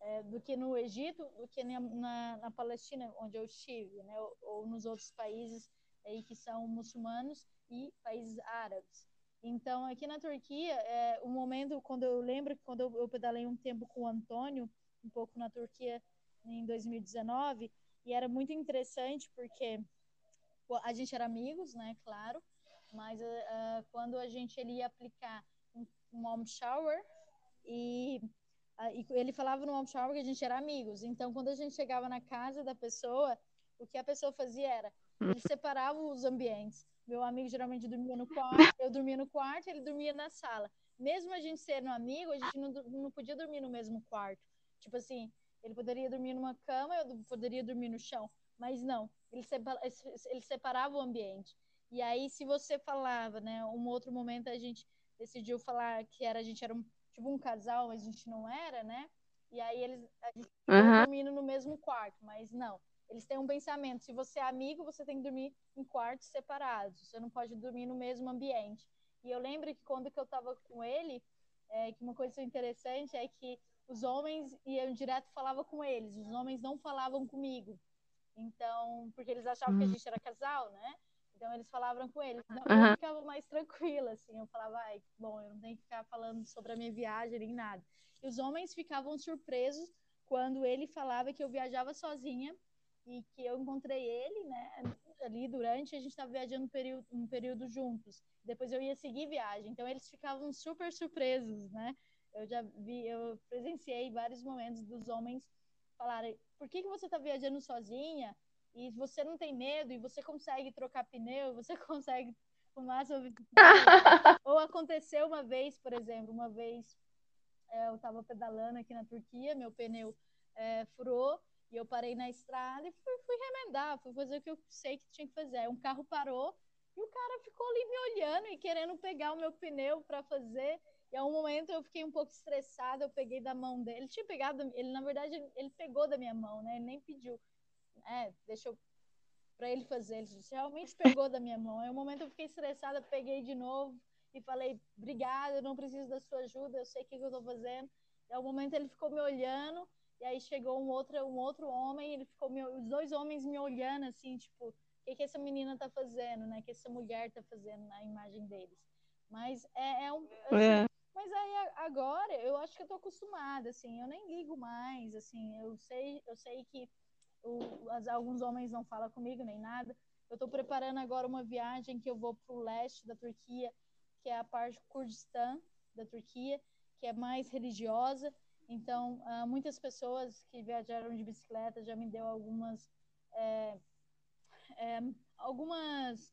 É, do que no Egito, do que na, na, na Palestina, onde eu estive, né? Ou, ou nos outros países aí que são muçulmanos e países árabes. Então, aqui na Turquia, é, o momento, quando eu lembro que quando eu, eu pedalei um tempo com o Antônio, um pouco na Turquia, em 2019, e era muito interessante porque a gente era amigos, né, claro, mas uh, quando a gente ele ia aplicar um, um home shower e, uh, e ele falava no home shower que a gente era amigos, então quando a gente chegava na casa da pessoa, o que a pessoa fazia era ele separava os ambientes. Meu amigo geralmente dormia no quarto, eu dormia no quarto, ele dormia na sala. Mesmo a gente sendo amigo, a gente não, não podia dormir no mesmo quarto. Tipo assim, ele poderia dormir numa cama, eu poderia dormir no chão. Mas não, ele, separa, ele separava o ambiente. E aí, se você falava, né? Um outro momento a gente decidiu falar que era, a gente era um, tipo um casal, mas a gente não era, né? E aí eles a gente uhum. dormindo no mesmo quarto, mas não. Eles têm um pensamento, se você é amigo, você tem que dormir em quartos separados. Você não pode dormir no mesmo ambiente. E eu lembro que quando que eu estava com ele, é, que uma coisa interessante é que os homens iam direto falava com eles, os homens não falavam comigo. Então, porque eles achavam que a hum. gente era casal, né? Então eles falavam com eles. Então, uhum. Eu ficava mais tranquila, assim. Eu falava, ai, bom, eu não tenho que ficar falando sobre a minha viagem nem nada. E os homens ficavam surpresos quando ele falava que eu viajava sozinha e que eu encontrei ele, né? Ali durante a gente estava viajando um período, um período juntos. Depois eu ia seguir viagem. Então eles ficavam super surpresos, né? Eu já vi, eu presenciei vários momentos dos homens falarem: por que, que você está viajando sozinha? E você não tem medo, e você consegue trocar pneu, você consegue fumar sua Ou aconteceu uma vez, por exemplo, uma vez é, eu estava pedalando aqui na Turquia, meu pneu é, furou, e eu parei na estrada e fui, fui remendar, fui fazer o que eu sei que tinha que fazer. Um carro parou e o cara ficou ali me olhando e querendo pegar o meu pneu para fazer. E a um momento eu fiquei um pouco estressada, eu peguei da mão dele. Ele tinha pegado, ele na verdade ele pegou da minha mão, né? Ele nem pediu. É, deixa eu para ele fazer. Ele realmente pegou da minha mão. Aí um momento eu fiquei estressada, peguei de novo e falei: "Obrigada, eu não preciso da sua ajuda, eu sei o que, que eu tô fazendo". E ao momento ele ficou me olhando e aí chegou um outro um outro homem, ele ficou me, os dois homens me olhando assim, tipo, o que que essa menina tá fazendo, né? O que essa mulher tá fazendo na imagem deles. Mas é, é um assim, é mas aí agora eu acho que eu tô acostumada, assim, eu nem ligo mais, assim, eu sei, eu sei que o, as, alguns homens não falam comigo nem nada. Eu estou preparando agora uma viagem que eu vou para o leste da Turquia, que é a parte Kurdistã da Turquia, que é mais religiosa. Então, uh, muitas pessoas que viajaram de bicicleta já me deu algumas é, é, algumas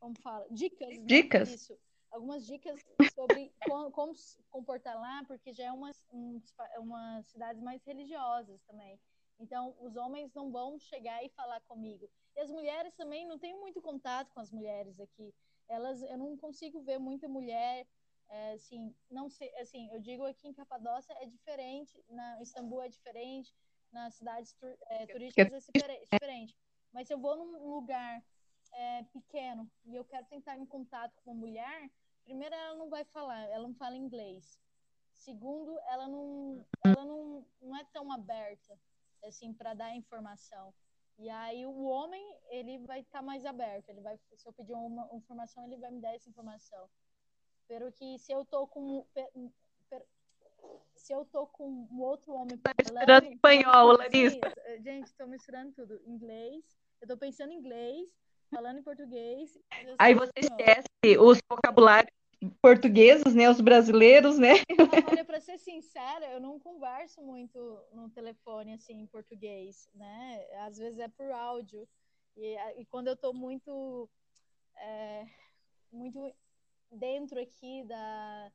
como fala dicas né? dicas isso algumas dicas sobre como, como, se comportar lá, porque já é uma, um, uma cidades mais religiosas também. Então, os homens não vão chegar e falar comigo. E as mulheres também não tenho muito contato com as mulheres aqui. Elas, eu não consigo ver muita mulher, é, assim, não sei, assim, eu digo aqui em Capadócia é diferente, na Istambul é diferente, nas cidades é, turísticas é diferente. Mas se eu vou num lugar é, pequeno e eu quero tentar em contato com uma mulher, primeiro ela não vai falar, ela não fala inglês. Segundo, ela não, ela não, não é tão aberta assim para dar informação. E aí o homem ele vai estar tá mais aberto, ele vai se eu pedir uma, informação ele vai me dar essa informação. Pero que se eu tô com per, per, se eu tô com um outro homem tá misturando espanhol, Larissa. Gente, estou misturando tudo, inglês. Eu estou pensando em inglês, falando em português. Aí você esquece os vocabulários portugueses, né, os brasileiros, né? Olha, para ser sincera, eu não converso muito no telefone assim em português, né? Às vezes é por áudio e, e quando eu estou muito é, muito dentro aqui da,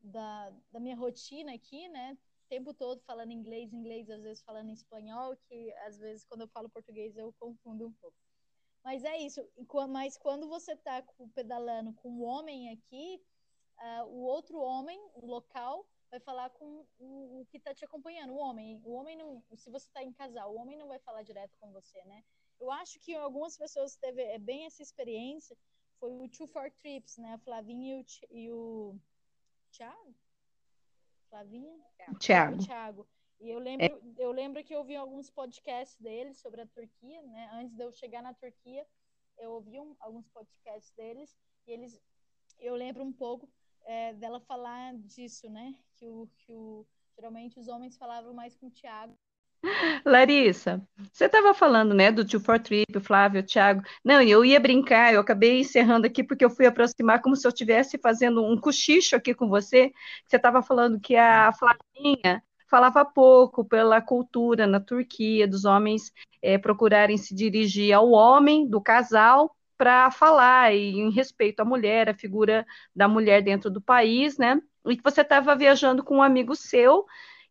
da, da minha rotina aqui, né? O tempo todo falando inglês, inglês, às vezes falando espanhol, que às vezes quando eu falo português eu confundo um pouco. Mas é isso. Mas quando você está pedalando com um homem aqui, uh, o outro homem, o local, vai falar com o, o que está te acompanhando, o homem. O homem não, se você está em casal, o homem não vai falar direto com você, né? Eu acho que algumas pessoas teve é bem essa experiência. Foi o Two for Trips, né? A Flavinha e o, e o Thiago. Flavinha? Thiago. O Thiago. E eu lembro, é. eu lembro que eu ouvi alguns podcasts deles sobre a Turquia, né? Antes de eu chegar na Turquia, eu ouvi um, alguns podcasts deles e eles, eu lembro um pouco é, dela falar disso, né? Que o, que o, geralmente os homens falavam mais com o Thiago. Larissa, você estava falando, né, do Tio for Trip, o Flávio, o Thiago. Não, eu ia brincar, eu acabei encerrando aqui porque eu fui aproximar como se eu estivesse fazendo um cochicho aqui com você. Você estava falando que a Flavinha falava pouco pela cultura na Turquia, dos homens é, procurarem se dirigir ao homem do casal para falar e em respeito à mulher, a figura da mulher dentro do país, né? E que você estava viajando com um amigo seu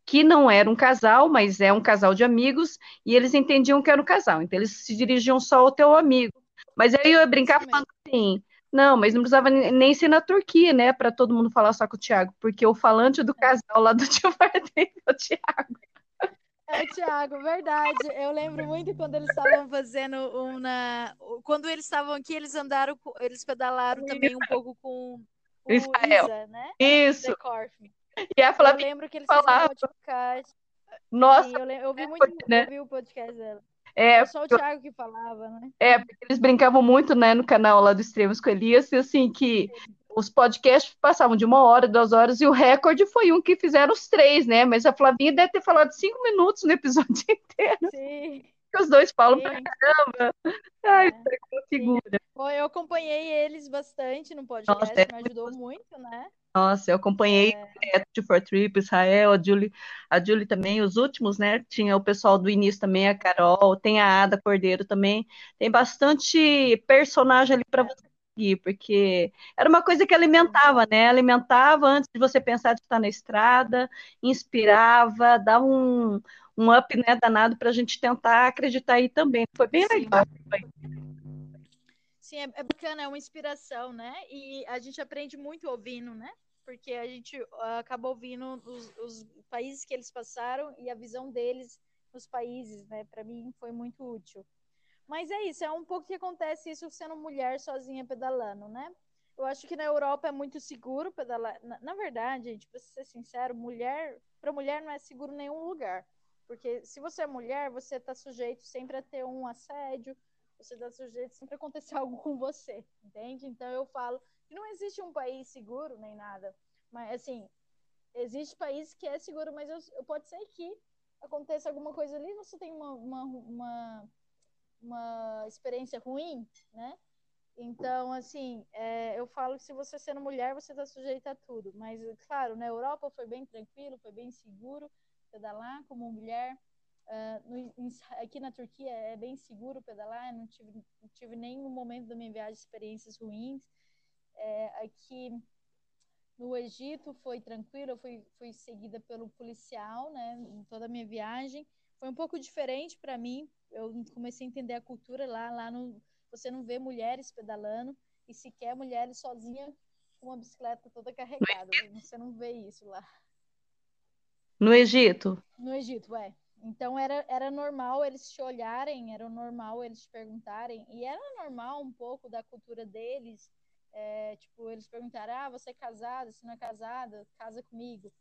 que não era um casal, mas é um casal de amigos, e eles entendiam que era um casal, então eles se dirigiam só ao teu amigo. Mas aí eu ia brincar falando assim, não, mas não precisava nem ser na Turquia, né, para todo mundo falar só com o Thiago, porque o falante do casal lá do tio Vardenha é o Thiago. É, Tiago, verdade. Eu lembro muito quando eles estavam fazendo uma. Quando eles estavam aqui, eles andaram, eles pedalaram também um pouco com o Israel. Isa, né? Isso. E a Flavinha eu lembro que eles falava. podcast. Nossa, eu, eu ouvi muito, né? ouvi o podcast dela. É, só o Thiago que falava, né? É, porque eles brincavam muito, né, no canal lá do Extremos com Elias, e assim, que os podcasts passavam de uma hora, duas horas, e o recorde foi um que fizeram os três, né? Mas a Flavinha deve ter falado cinco minutos no episódio inteiro. Sim. Que os dois falam Sim. pra caramba. Ai, é. figura. Bom, eu acompanhei eles bastante no podcast, Nossa, é me ajudou muito, né? Nossa, eu acompanhei é. o For Trip, Israel, a Julie, a Julie também, os últimos, né? Tinha o pessoal do início também, a Carol, tem a Ada Cordeiro também. Tem bastante personagem ali para você seguir, porque era uma coisa que alimentava, né? Alimentava antes de você pensar de estar na estrada, inspirava, dava um, um up, né, danado para a gente tentar acreditar aí também. Foi bem legal. Sim, é, é bacana, é uma inspiração, né? E a gente aprende muito ouvindo, né? Porque a gente uh, acaba ouvindo os, os países que eles passaram e a visão deles nos países, né? Para mim foi muito útil. Mas é isso, é um pouco que acontece isso sendo mulher sozinha pedalando, né? Eu acho que na Europa é muito seguro pedalar. Na, na verdade, gente, para ser sincero, mulher, para mulher não é seguro nenhum lugar. Porque se você é mulher, você está sujeito sempre a ter um assédio, você está sujeito sempre acontecer algo com você, entende? Então eu falo que não existe um país seguro nem nada. Mas assim, existe país que é seguro, mas eu, eu pode ser que aconteça alguma coisa ali, você tem uma, uma, uma uma experiência ruim, né? Então, assim, é, eu falo que se você sendo mulher, você está sujeita a tudo. Mas, claro, na Europa foi bem tranquilo, foi bem seguro pedalar como mulher. Uh, no, aqui na Turquia é bem seguro pedalar, não tive, não tive nenhum momento da minha viagem experiências ruins. É, aqui no Egito foi tranquilo, eu fui, fui seguida pelo policial, né, em toda a minha viagem. Foi um pouco diferente para mim, eu comecei a entender a cultura lá, lá no, você não vê mulheres pedalando e sequer mulheres sozinhas com uma bicicleta toda carregada. Você não vê isso lá. No Egito? No Egito, é. Então era, era normal eles te olharem, era normal eles te perguntarem, e era normal um pouco da cultura deles, é, tipo, eles perguntaram, ah, você é casada, se não é casada, casa comigo.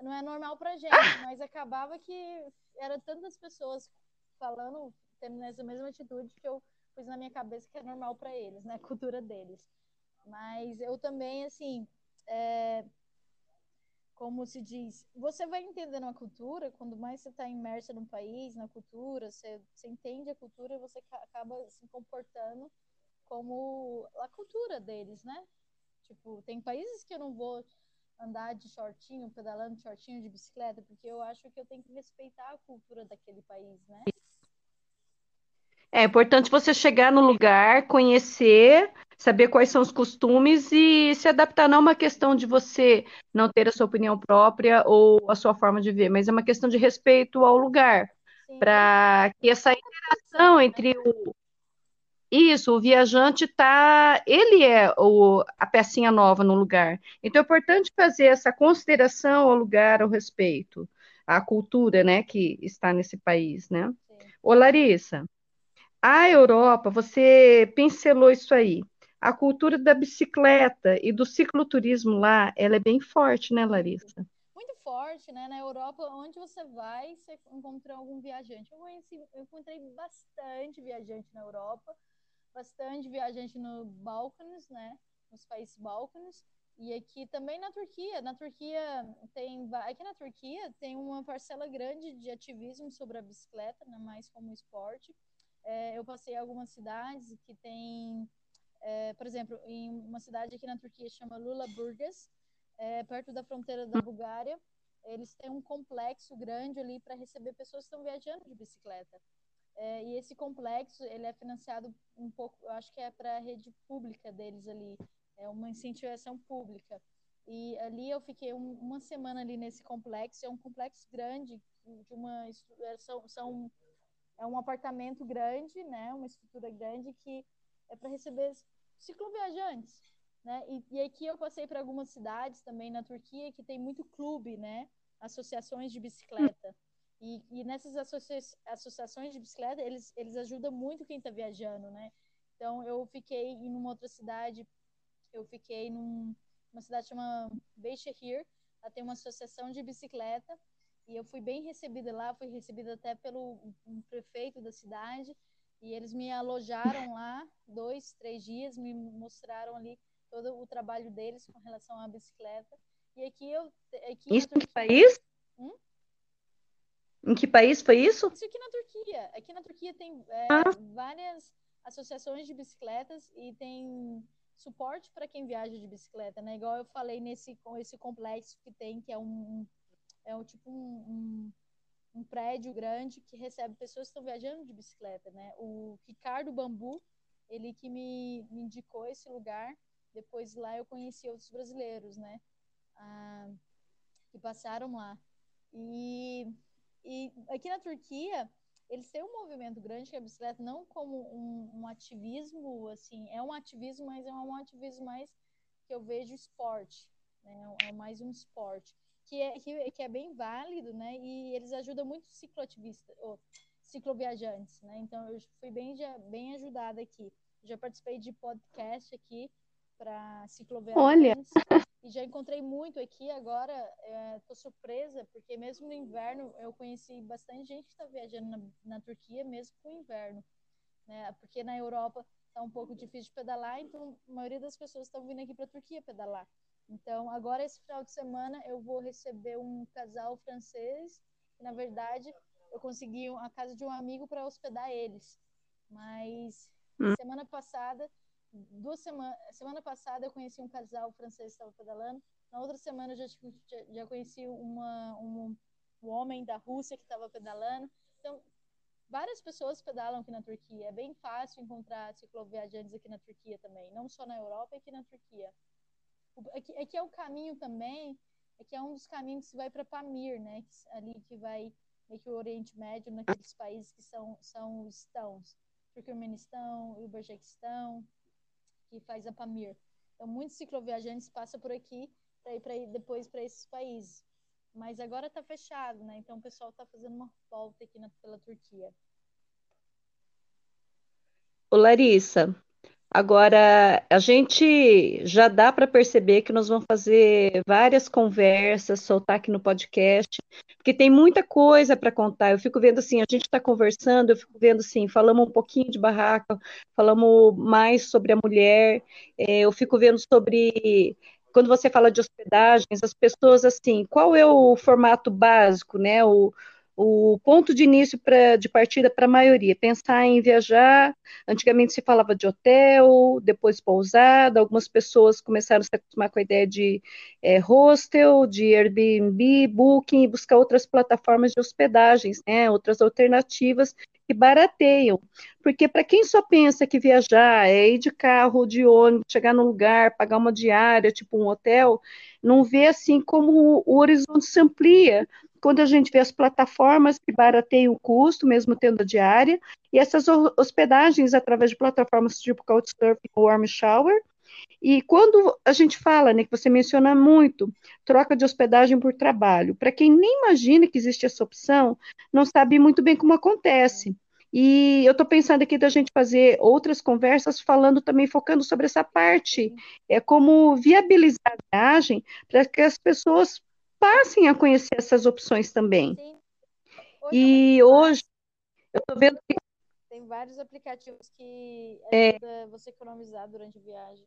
Não é normal pra gente, mas acabava que era tantas pessoas falando, tendo essa mesma atitude que eu pus na minha cabeça que é normal para eles, né? A cultura deles. Mas eu também, assim, é, como se diz, você vai entendendo a cultura, quando mais você está imersa no país, na cultura, você, você entende a cultura e você acaba se comportando como a cultura deles, né? Tipo, tem países que eu não vou andar de shortinho, pedalando de shortinho de bicicleta, porque eu acho que eu tenho que respeitar a cultura daquele país, né? É importante você chegar no lugar, conhecer, saber quais são os costumes e se adaptar. Não é uma questão de você não ter a sua opinião própria ou a sua forma de ver, mas é uma questão de respeito ao lugar, para que essa interação entre o Isso, o viajante tá, ele é o, a pecinha nova no lugar. Então é importante fazer essa consideração ao lugar, ao respeito, à cultura, né, que está nesse país, né? Sim. Ô Larissa, a Europa, você pincelou isso aí. A cultura da bicicleta e do cicloturismo lá, ela é bem forte, né, Larissa? Muito forte, né? Na Europa, onde você vai, você encontra algum viajante. Eu, conheci, eu encontrei bastante viajante na Europa bastante viajante no Balcãs, né? Nos países Balcãs. E aqui também na Turquia. Na Turquia tem. Aqui na Turquia tem uma parcela grande de ativismo sobre a bicicleta, né? mais como esporte. É, eu passei algumas cidades que tem. É, por exemplo, em uma cidade aqui na Turquia chama Lula Burgas, é, perto da fronteira da Bulgária, eles têm um complexo grande ali para receber pessoas que estão viajando de bicicleta. É, e esse complexo, ele é financiado um pouco, eu acho que é para a rede pública deles ali, é uma incentivação pública. E ali eu fiquei um, uma semana ali nesse complexo, é um complexo grande, de uma são, são é um apartamento grande, né, uma estrutura grande que é para receber cicloviajantes, né? E, e aqui eu passei para algumas cidades também na Turquia que tem muito clube, né, associações de bicicleta. E, e nessas associa associações de bicicleta, eles, eles ajudam muito quem está viajando, né? Então, eu fiquei em uma outra cidade, eu fiquei num, numa cidade chamada Beyşehir, lá tem uma associação de bicicleta, e eu fui bem recebida lá, fui recebida até pelo um prefeito da cidade, e eles me alojaram lá dois, três dias, me mostraram ali todo o trabalho deles com relação à bicicleta. E aqui eu... Aqui Isso em que país? Hum? Em que país foi isso? Isso aqui na Turquia. Aqui na Turquia tem é, ah. várias associações de bicicletas e tem suporte para quem viaja de bicicleta, né? Igual eu falei nesse com esse complexo que tem, que é um é um tipo um, um, um prédio grande que recebe pessoas que estão viajando de bicicleta, né? O Ricardo Bambu, ele que me, me indicou esse lugar. Depois lá eu conheci outros brasileiros, né? Ah, que passaram lá. E e aqui na Turquia, eles têm um movimento grande que é a bicicleta não como um, um, ativismo, assim, é um ativismo, mas é um ativismo mais que eu vejo esporte, né? É mais um esporte que é, que, que é bem válido, né? E eles ajudam muito cicloativistas, ou cicloviajantes, né? Então eu fui bem, já, bem ajudada aqui. Já participei de podcast aqui para cicloviajantes. Olha. E já encontrei muito aqui, agora estou é, surpresa, porque mesmo no inverno eu conheci bastante gente que está viajando na, na, Turquia, mesmo com o inverno. Né? Porque na Europa está um pouco difícil de pedalar, então a maioria das pessoas estão vindo aqui para a Turquia pedalar. Então, agora esse final de semana eu vou receber um casal francês, e na verdade eu consegui a casa de um amigo para hospedar eles. Mas hum. semana passada duas semanas, semana passada eu conheci um casal francês que estava pedalando. Na outra semana eu já, já, já conheci uma, um, um homem da Rússia que estava pedalando. Então, várias pessoas pedalam aqui na Turquia. É bem fácil encontrar cicloviajantes aqui na Turquia também, não só na Europa, aqui na Turquia. Aqui, aqui é o caminho também, aqui é um dos caminhos que vai para Pamir, né? Que, ali que vai meio que o Oriente Médio, naqueles países que são, são os estãos. Turcomenistão, Uzbequistão, que faz a Pamir. Então, muitos cicloviajantes passam por aqui para ir, ir depois para esses países. Mas agora está fechado, né? Então, o pessoal está fazendo uma volta aqui na, pela Turquia. Ô, Larissa, Agora, a gente já dá para perceber que nós vamos fazer várias conversas, soltar aqui no podcast, porque tem muita coisa para contar. Eu fico vendo assim, a gente está conversando, eu fico vendo assim, falamos um pouquinho de barraca, falamos mais sobre a mulher, é, eu fico vendo sobre quando você fala de hospedagens, as pessoas assim, qual é o formato básico, né? O, o ponto de início pra, de partida para a maioria, pensar em viajar. Antigamente se falava de hotel, depois pousada, algumas pessoas começaram a se acostumar com a ideia de é, hostel, de Airbnb, Booking, e buscar outras plataformas de hospedagens, né, outras alternativas que barateiam. Porque para quem só pensa que viajar é ir de carro, de ônibus, chegar no lugar, pagar uma diária, tipo um hotel, não vê assim como o horizonte se amplia quando a gente vê as plataformas que barateiam o custo, mesmo tendo a diária, e essas hospedagens através de plataformas tipo Couchsurfing ou Warm Shower, e quando a gente fala, né, que você menciona muito, troca de hospedagem por trabalho, para quem nem imagina que existe essa opção, não sabe muito bem como acontece. E eu estou pensando aqui da gente fazer outras conversas falando também, focando sobre essa parte, é como viabilizar a viagem para que as pessoas passem a conhecer essas opções também. Hoje e é hoje eu estou vendo que tem vários aplicativos que ajudam é, você economizar durante a viagem.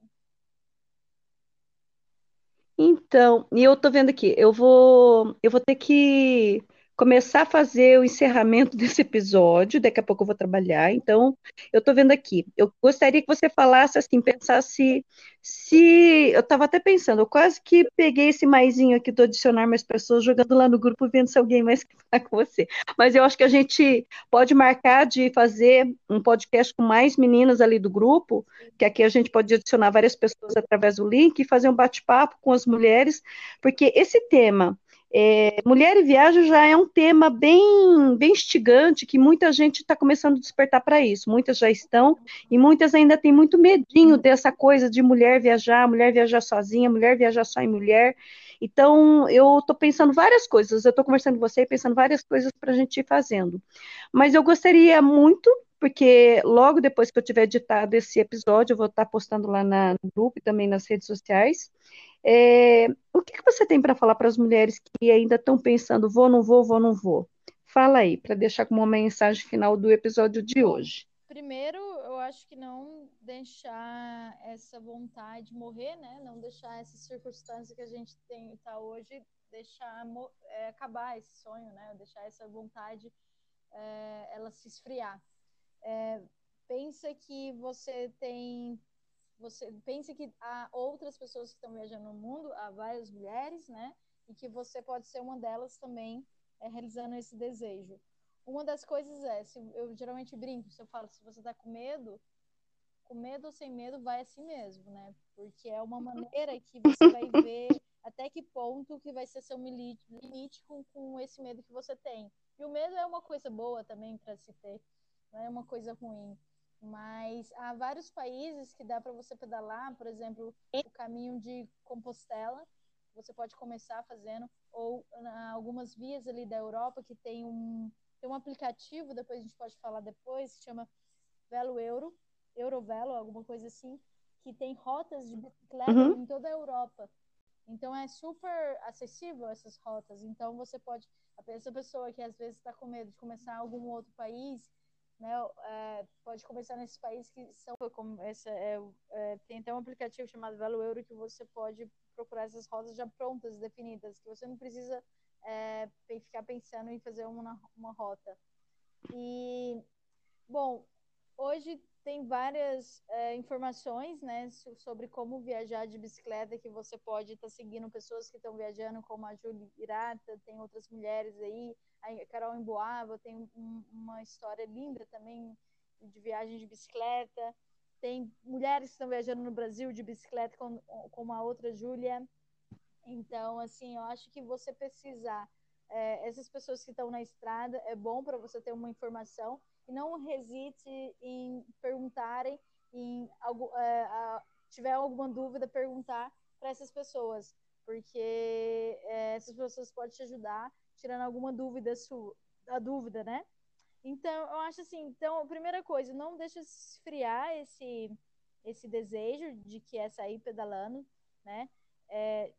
Então, e eu estou vendo aqui, eu vou, eu vou ter que começar a fazer o encerramento desse episódio, daqui a pouco eu vou trabalhar, então eu estou vendo aqui. Eu gostaria que você falasse assim, pensasse se. Eu estava até pensando, eu quase que peguei esse maisinho aqui do adicionar mais pessoas, jogando lá no grupo, vendo se alguém mais falar com você. Mas eu acho que a gente pode marcar de fazer um podcast com mais meninas ali do grupo, que aqui a gente pode adicionar várias pessoas através do link e fazer um bate-papo com as mulheres, porque esse tema é, mulher e viagem já é um tema bem, bem instigante, que muita gente está começando a despertar para isso. Muitas já estão, e muitas ainda têm muito medinho dessa coisa de mulher viajar, mulher viajar sozinha, mulher viajar só em mulher. Então, eu estou pensando várias coisas, eu estou conversando com você, pensando várias coisas para a gente ir fazendo. Mas eu gostaria muito, porque logo depois que eu tiver editado esse episódio, eu vou estar tá postando lá na, no grupo e também nas redes sociais. É, o que, que você tem para falar para as mulheres que ainda estão pensando, vou, não vou, vou, não vou? Fala aí, para deixar como uma mensagem final do episódio de hoje. Primeiro, eu acho que não deixar essa vontade morrer, né? Não deixar essa circunstância que a gente tem tá hoje, deixar é, acabar esse sonho, né? Deixar essa vontade é, ela se esfriar. É, pensa que você tem você pense que há outras pessoas que estão viajando no mundo, há várias mulheres, né? E que você pode ser uma delas também, é, realizando esse desejo. Uma das coisas é, se, eu geralmente brinco, se eu falo, se você está com medo, com medo ou sem medo, vai assim mesmo, né? Porque é uma maneira que você vai ver até que ponto que vai ser seu limite com, com esse medo que você tem. E o medo é uma coisa boa também para se ter, não é uma coisa ruim. Mas há vários países que dá para você pedalar, por exemplo, o caminho de Compostela, você pode começar fazendo, ou algumas vias ali da Europa que tem um, tem um aplicativo, depois a gente pode falar depois, que chama Velo Euro, Eurovelo, alguma coisa assim, que tem rotas de bicicleta uhum. em toda a Europa. Então é super acessível essas rotas. Então você pode, essa pessoa que às vezes está com medo de começar algum outro país, né, é, pode começar nesses países que são como essa é, é, tem até um aplicativo chamado Velo Euro que você pode procurar essas rotas já prontas, definidas, que você não precisa é, ficar pensando em fazer uma, uma rota. E bom, hoje tem várias é, informações, né, sobre como viajar de bicicleta que você pode estar tá seguindo pessoas que estão viajando, como a Julie Irata, tem outras mulheres aí, a Carol Emboava tem um, uma história linda também de viagem de bicicleta. Tem mulheres que estão viajando no Brasil de bicicleta, com, com a outra Júlia. Então, assim, eu acho que você precisar, é, essas pessoas que estão na estrada, é bom para você ter uma informação e não hesite em perguntarem, em algo, é, tiver alguma dúvida, perguntar para essas pessoas, porque é, essas pessoas podem te ajudar tirando alguma dúvida sua, a dúvida, né? Então, eu acho assim, então, primeira coisa, não deixa esfriar esse esse desejo de que é sair pedalando, né? É,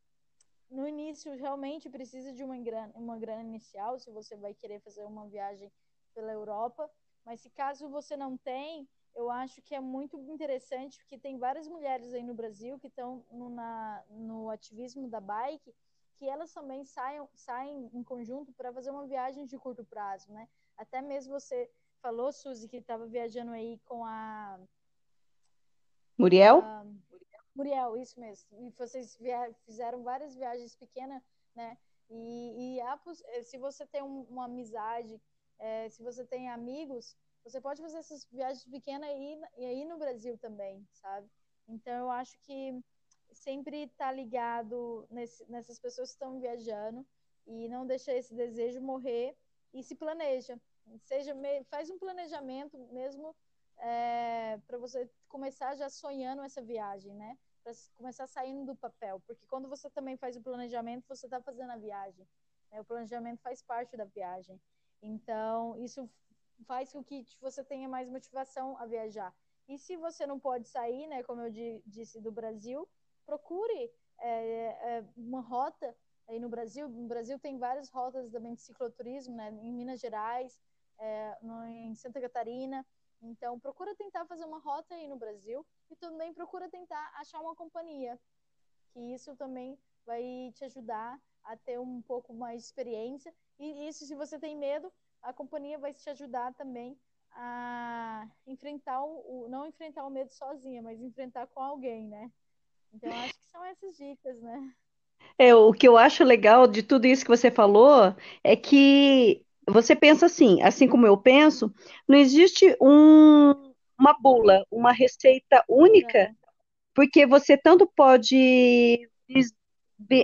no início, realmente precisa de uma grana, uma grana inicial, se você vai querer fazer uma viagem pela Europa, mas se caso você não tem, eu acho que é muito interessante, porque tem várias mulheres aí no Brasil que estão no, na, no ativismo da bike, que elas também saiam, saem em conjunto para fazer uma viagem de curto prazo, né? Até mesmo você falou, Suzy, que estava viajando aí com a... Muriel? A... Muriel, isso mesmo. E vocês via... fizeram várias viagens pequenas, né? E, e a... se você tem um, uma amizade, é, se você tem amigos, você pode fazer essas viagens pequenas aí, e aí no Brasil também, sabe? Então, eu acho que sempre estar tá ligado nesse, nessas pessoas que estão viajando, e não deixa esse desejo morrer e se planeja. Seja, faz um planejamento mesmo é, para você começar já sonhando essa viagem, né? Para começar saindo do papel, porque quando você também faz o planejamento, você está fazendo a viagem. Né? O planejamento faz parte da viagem. Então, isso faz com que você tenha mais motivação a viajar. E se você não pode sair, né, como eu disse, do Brasil, procure é, é, uma rota aí no Brasil. No Brasil tem várias rotas também de cicloturismo, né, em Minas Gerais, é, no, em Santa Catarina. Então, procura tentar fazer uma rota aí no Brasil e também procura tentar achar uma companhia, que isso também vai te ajudar a ter um pouco mais de experiência. E isso, se você tem medo, a companhia vai te ajudar também a enfrentar o, não enfrentar o medo sozinha, mas enfrentar com alguém, né? Então acho que são essas dicas, né? É, o que eu acho legal de tudo isso que você falou é que você pensa assim, assim como eu penso, não existe um, uma bula, uma receita única, porque você tanto pode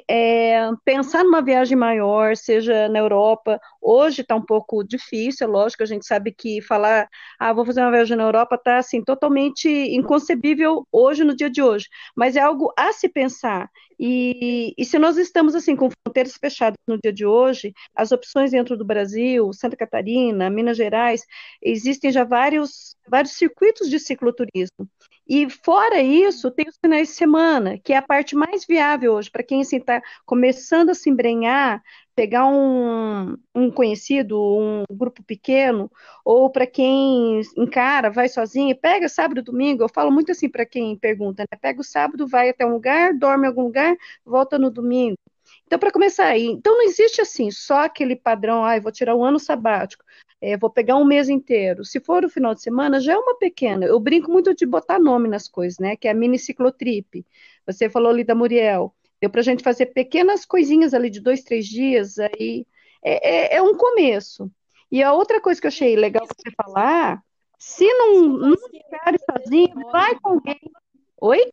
é, pensar numa viagem maior, seja na Europa, hoje está um pouco difícil, é lógico, a gente sabe que falar, ah, vou fazer uma viagem na Europa está assim, totalmente inconcebível hoje, no dia de hoje, mas é algo a se pensar, e, e se nós estamos assim com fronteiras fechadas no dia de hoje, as opções dentro do Brasil, Santa Catarina, Minas Gerais, existem já vários, vários circuitos de cicloturismo, e fora isso, tem os finais de semana, que é a parte mais viável hoje, para quem está assim, começando a se embrenhar, pegar um, um conhecido, um grupo pequeno, ou para quem encara, vai sozinho, pega sábado, domingo. Eu falo muito assim para quem pergunta, né? Pega o sábado, vai até um lugar, dorme em algum lugar, volta no domingo. Então, para começar aí, então não existe assim, só aquele padrão, ah, vou tirar um ano sabático é, vou pegar um mês inteiro. Se for o final de semana, já é uma pequena. Eu brinco muito de botar nome nas coisas, né? Que é a mini ciclotrip. Você falou ali da Muriel. Deu para a gente fazer pequenas coisinhas ali de dois, três dias, aí é, é, é, um começo. E a outra coisa que eu achei legal você falar, se não, não ficar sozinho, vai com alguém. Oi?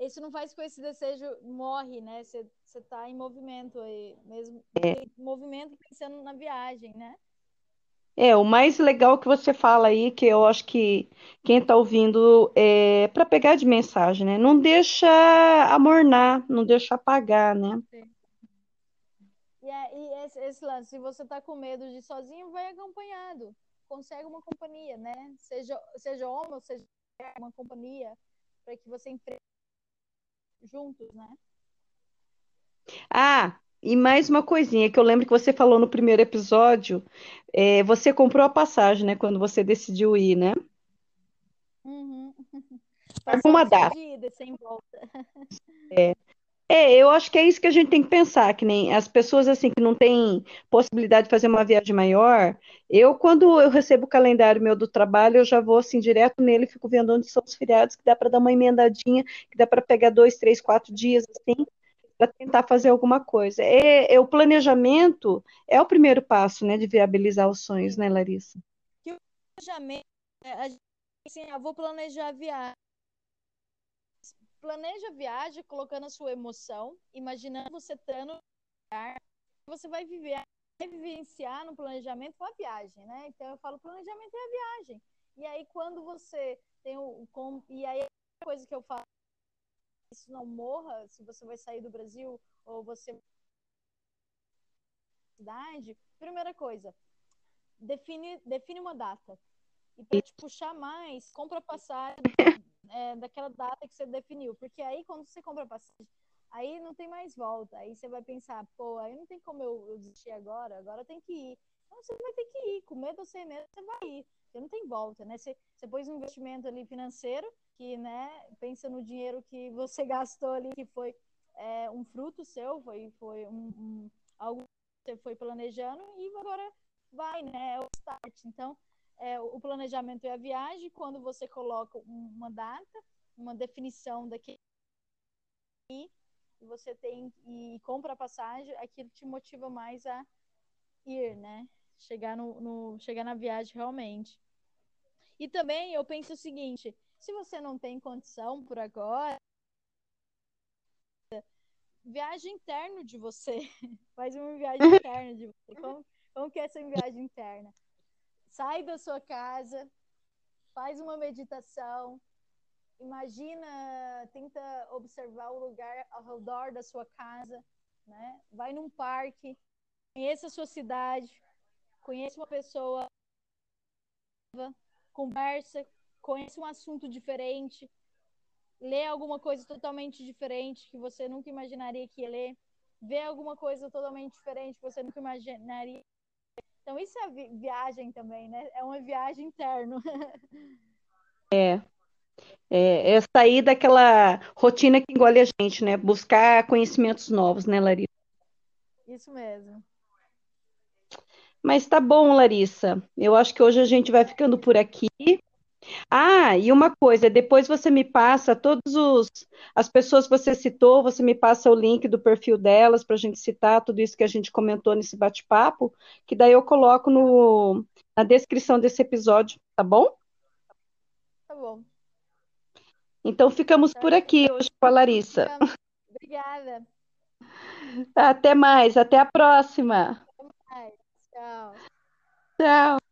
Isso não faz com esse desejo morre, né? Você está em movimento aí, mesmo é. movimento pensando na viagem, né? É, o mais legal que você fala aí, que eu acho que quem está ouvindo é para pegar de mensagem, né? Não deixa amornar, não deixa apagar, né? E, é, esse, esse lance, se você está com medo de ir sozinho, vai acompanhado. Consegue uma companhia, né? Seja, seja homem ou seja uma companhia, para que você enfrente juntos, né? Ah, e mais uma coisinha que eu lembro que você falou no primeiro episódio, é, você comprou a passagem, né? Quando você decidiu ir, né? Uhum. Uma data. Sem volta. É. é, eu acho que é isso que a gente tem que pensar, que nem as pessoas assim que não têm possibilidade de fazer uma viagem maior. Eu, quando eu recebo o calendário meu do trabalho, eu já vou assim direto nele, fico vendo onde são os feriados, que dá para dar uma emendadinha, que dá para pegar dois, três, quatro dias assim para tentar fazer alguma coisa. É, é, o planejamento é o primeiro passo, né, de viabilizar os sonhos, né, Larissa? Que o planejamento, é, a gente, assim, eu vou planejar a viagem. Planeja a viagem colocando a sua emoção, imaginando você estando no lugar, você vai viver, vai vivenciar no planejamento a viagem, né? Então eu falo planejamento é a viagem. E aí quando você tem o com, e aí a coisa que eu falo isso não morra, se você vai sair do Brasil ou você cidade, primeira coisa, define, define uma data. E para te puxar mais, compra passagem é, daquela data que você definiu. Porque aí, quando você compra passagem, aí não tem mais volta. Aí você vai pensar, pô, aí não tem como eu, eu desistir agora, agora tem que ir. Então você vai ter que ir, com medo ou sem medo, você vai ir. Porque não tem volta, né? Você, você pôs um investimento ali financeiro, que, né, pensa no dinheiro que você gastou ali, que foi é, um fruto seu, foi, foi um, um, algo que você foi planejando e agora vai, né, é o start. Então, é, o planejamento é a viagem, quando você coloca uma data, uma definição daquele e você tem e compra a passagem, aquilo te motiva mais a ir, né? Chegar no, no chegar na viagem realmente. E também eu penso o seguinte, se você não tem condição por agora, viagem interna de você. Faz uma viagem interna de você. Como, como que é essa viagem interna? Sai da sua casa, faz uma meditação, imagina, tenta observar o lugar ao redor da sua casa, né? Vai num parque, conheça a sua cidade, conheça uma pessoa, conversa, conheça um assunto diferente, lê alguma coisa totalmente diferente que você nunca imaginaria que ia ler, vê alguma coisa totalmente diferente que você nunca imaginaria. Então isso é vi viagem também, né? É uma viagem interna. é. É, é sair daquela rotina que engole a gente, né? Buscar conhecimentos novos, né, Larissa? Isso mesmo. Mas tá bom, Larissa. Eu acho que hoje a gente vai ficando por aqui. Ah, e uma coisa, depois você me passa todos os as pessoas que você citou, você me passa o link do perfil delas para a gente citar tudo isso que a gente comentou nesse bate-papo, que daí eu coloco no, na descrição desse episódio, tá bom? Tá bom. Então ficamos por aqui hoje com a Larissa. Obrigada. Até mais, até a próxima. Até mais. Tchau. Tchau.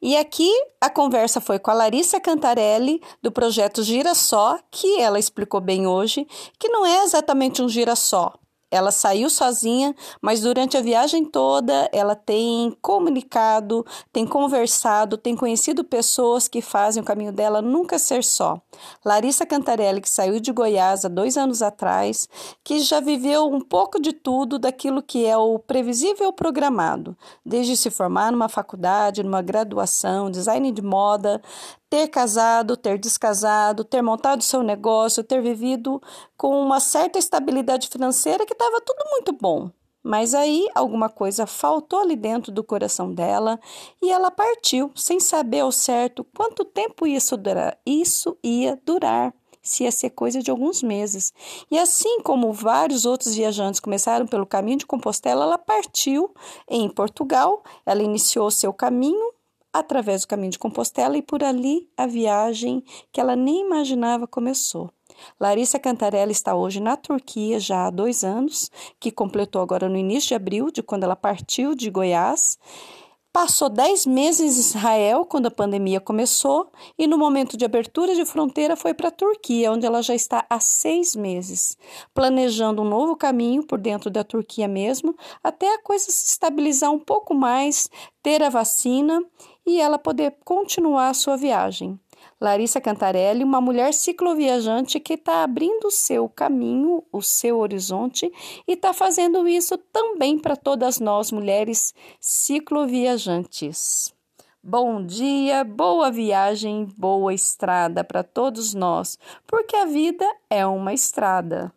E aqui a conversa foi com a Larissa Cantarelli, do projeto Girassó, que ela explicou bem hoje, que não é exatamente um girassó, ela saiu sozinha, mas durante a viagem toda ela tem comunicado, tem conversado, tem conhecido pessoas que fazem o caminho dela nunca ser só. Larissa Cantarelli, que saiu de Goiás há dois anos atrás, que já viveu um pouco de tudo daquilo que é o previsível programado, desde se formar numa faculdade, numa graduação, design de moda, ter casado, ter descasado, ter montado seu negócio, ter vivido com uma certa estabilidade financeira que estava tudo muito bom. Mas aí alguma coisa faltou ali dentro do coração dela e ela partiu sem saber ao certo quanto tempo isso, durar, isso ia durar se ia ser coisa de alguns meses. E assim como vários outros viajantes começaram pelo caminho de Compostela, ela partiu em Portugal, ela iniciou seu caminho através do caminho de Compostela e por ali a viagem que ela nem imaginava começou. Larissa Cantarella está hoje na Turquia já há dois anos, que completou agora no início de abril, de quando ela partiu de Goiás. Passou dez meses em Israel quando a pandemia começou e no momento de abertura de fronteira foi para a Turquia, onde ela já está há seis meses, planejando um novo caminho por dentro da Turquia mesmo, até a coisa se estabilizar um pouco mais, ter a vacina e ela poder continuar a sua viagem. Larissa Cantarelli, uma mulher cicloviajante que está abrindo o seu caminho, o seu horizonte e está fazendo isso também para todas nós mulheres cicloviajantes. Bom dia, boa viagem, boa estrada para todos nós, porque a vida é uma estrada.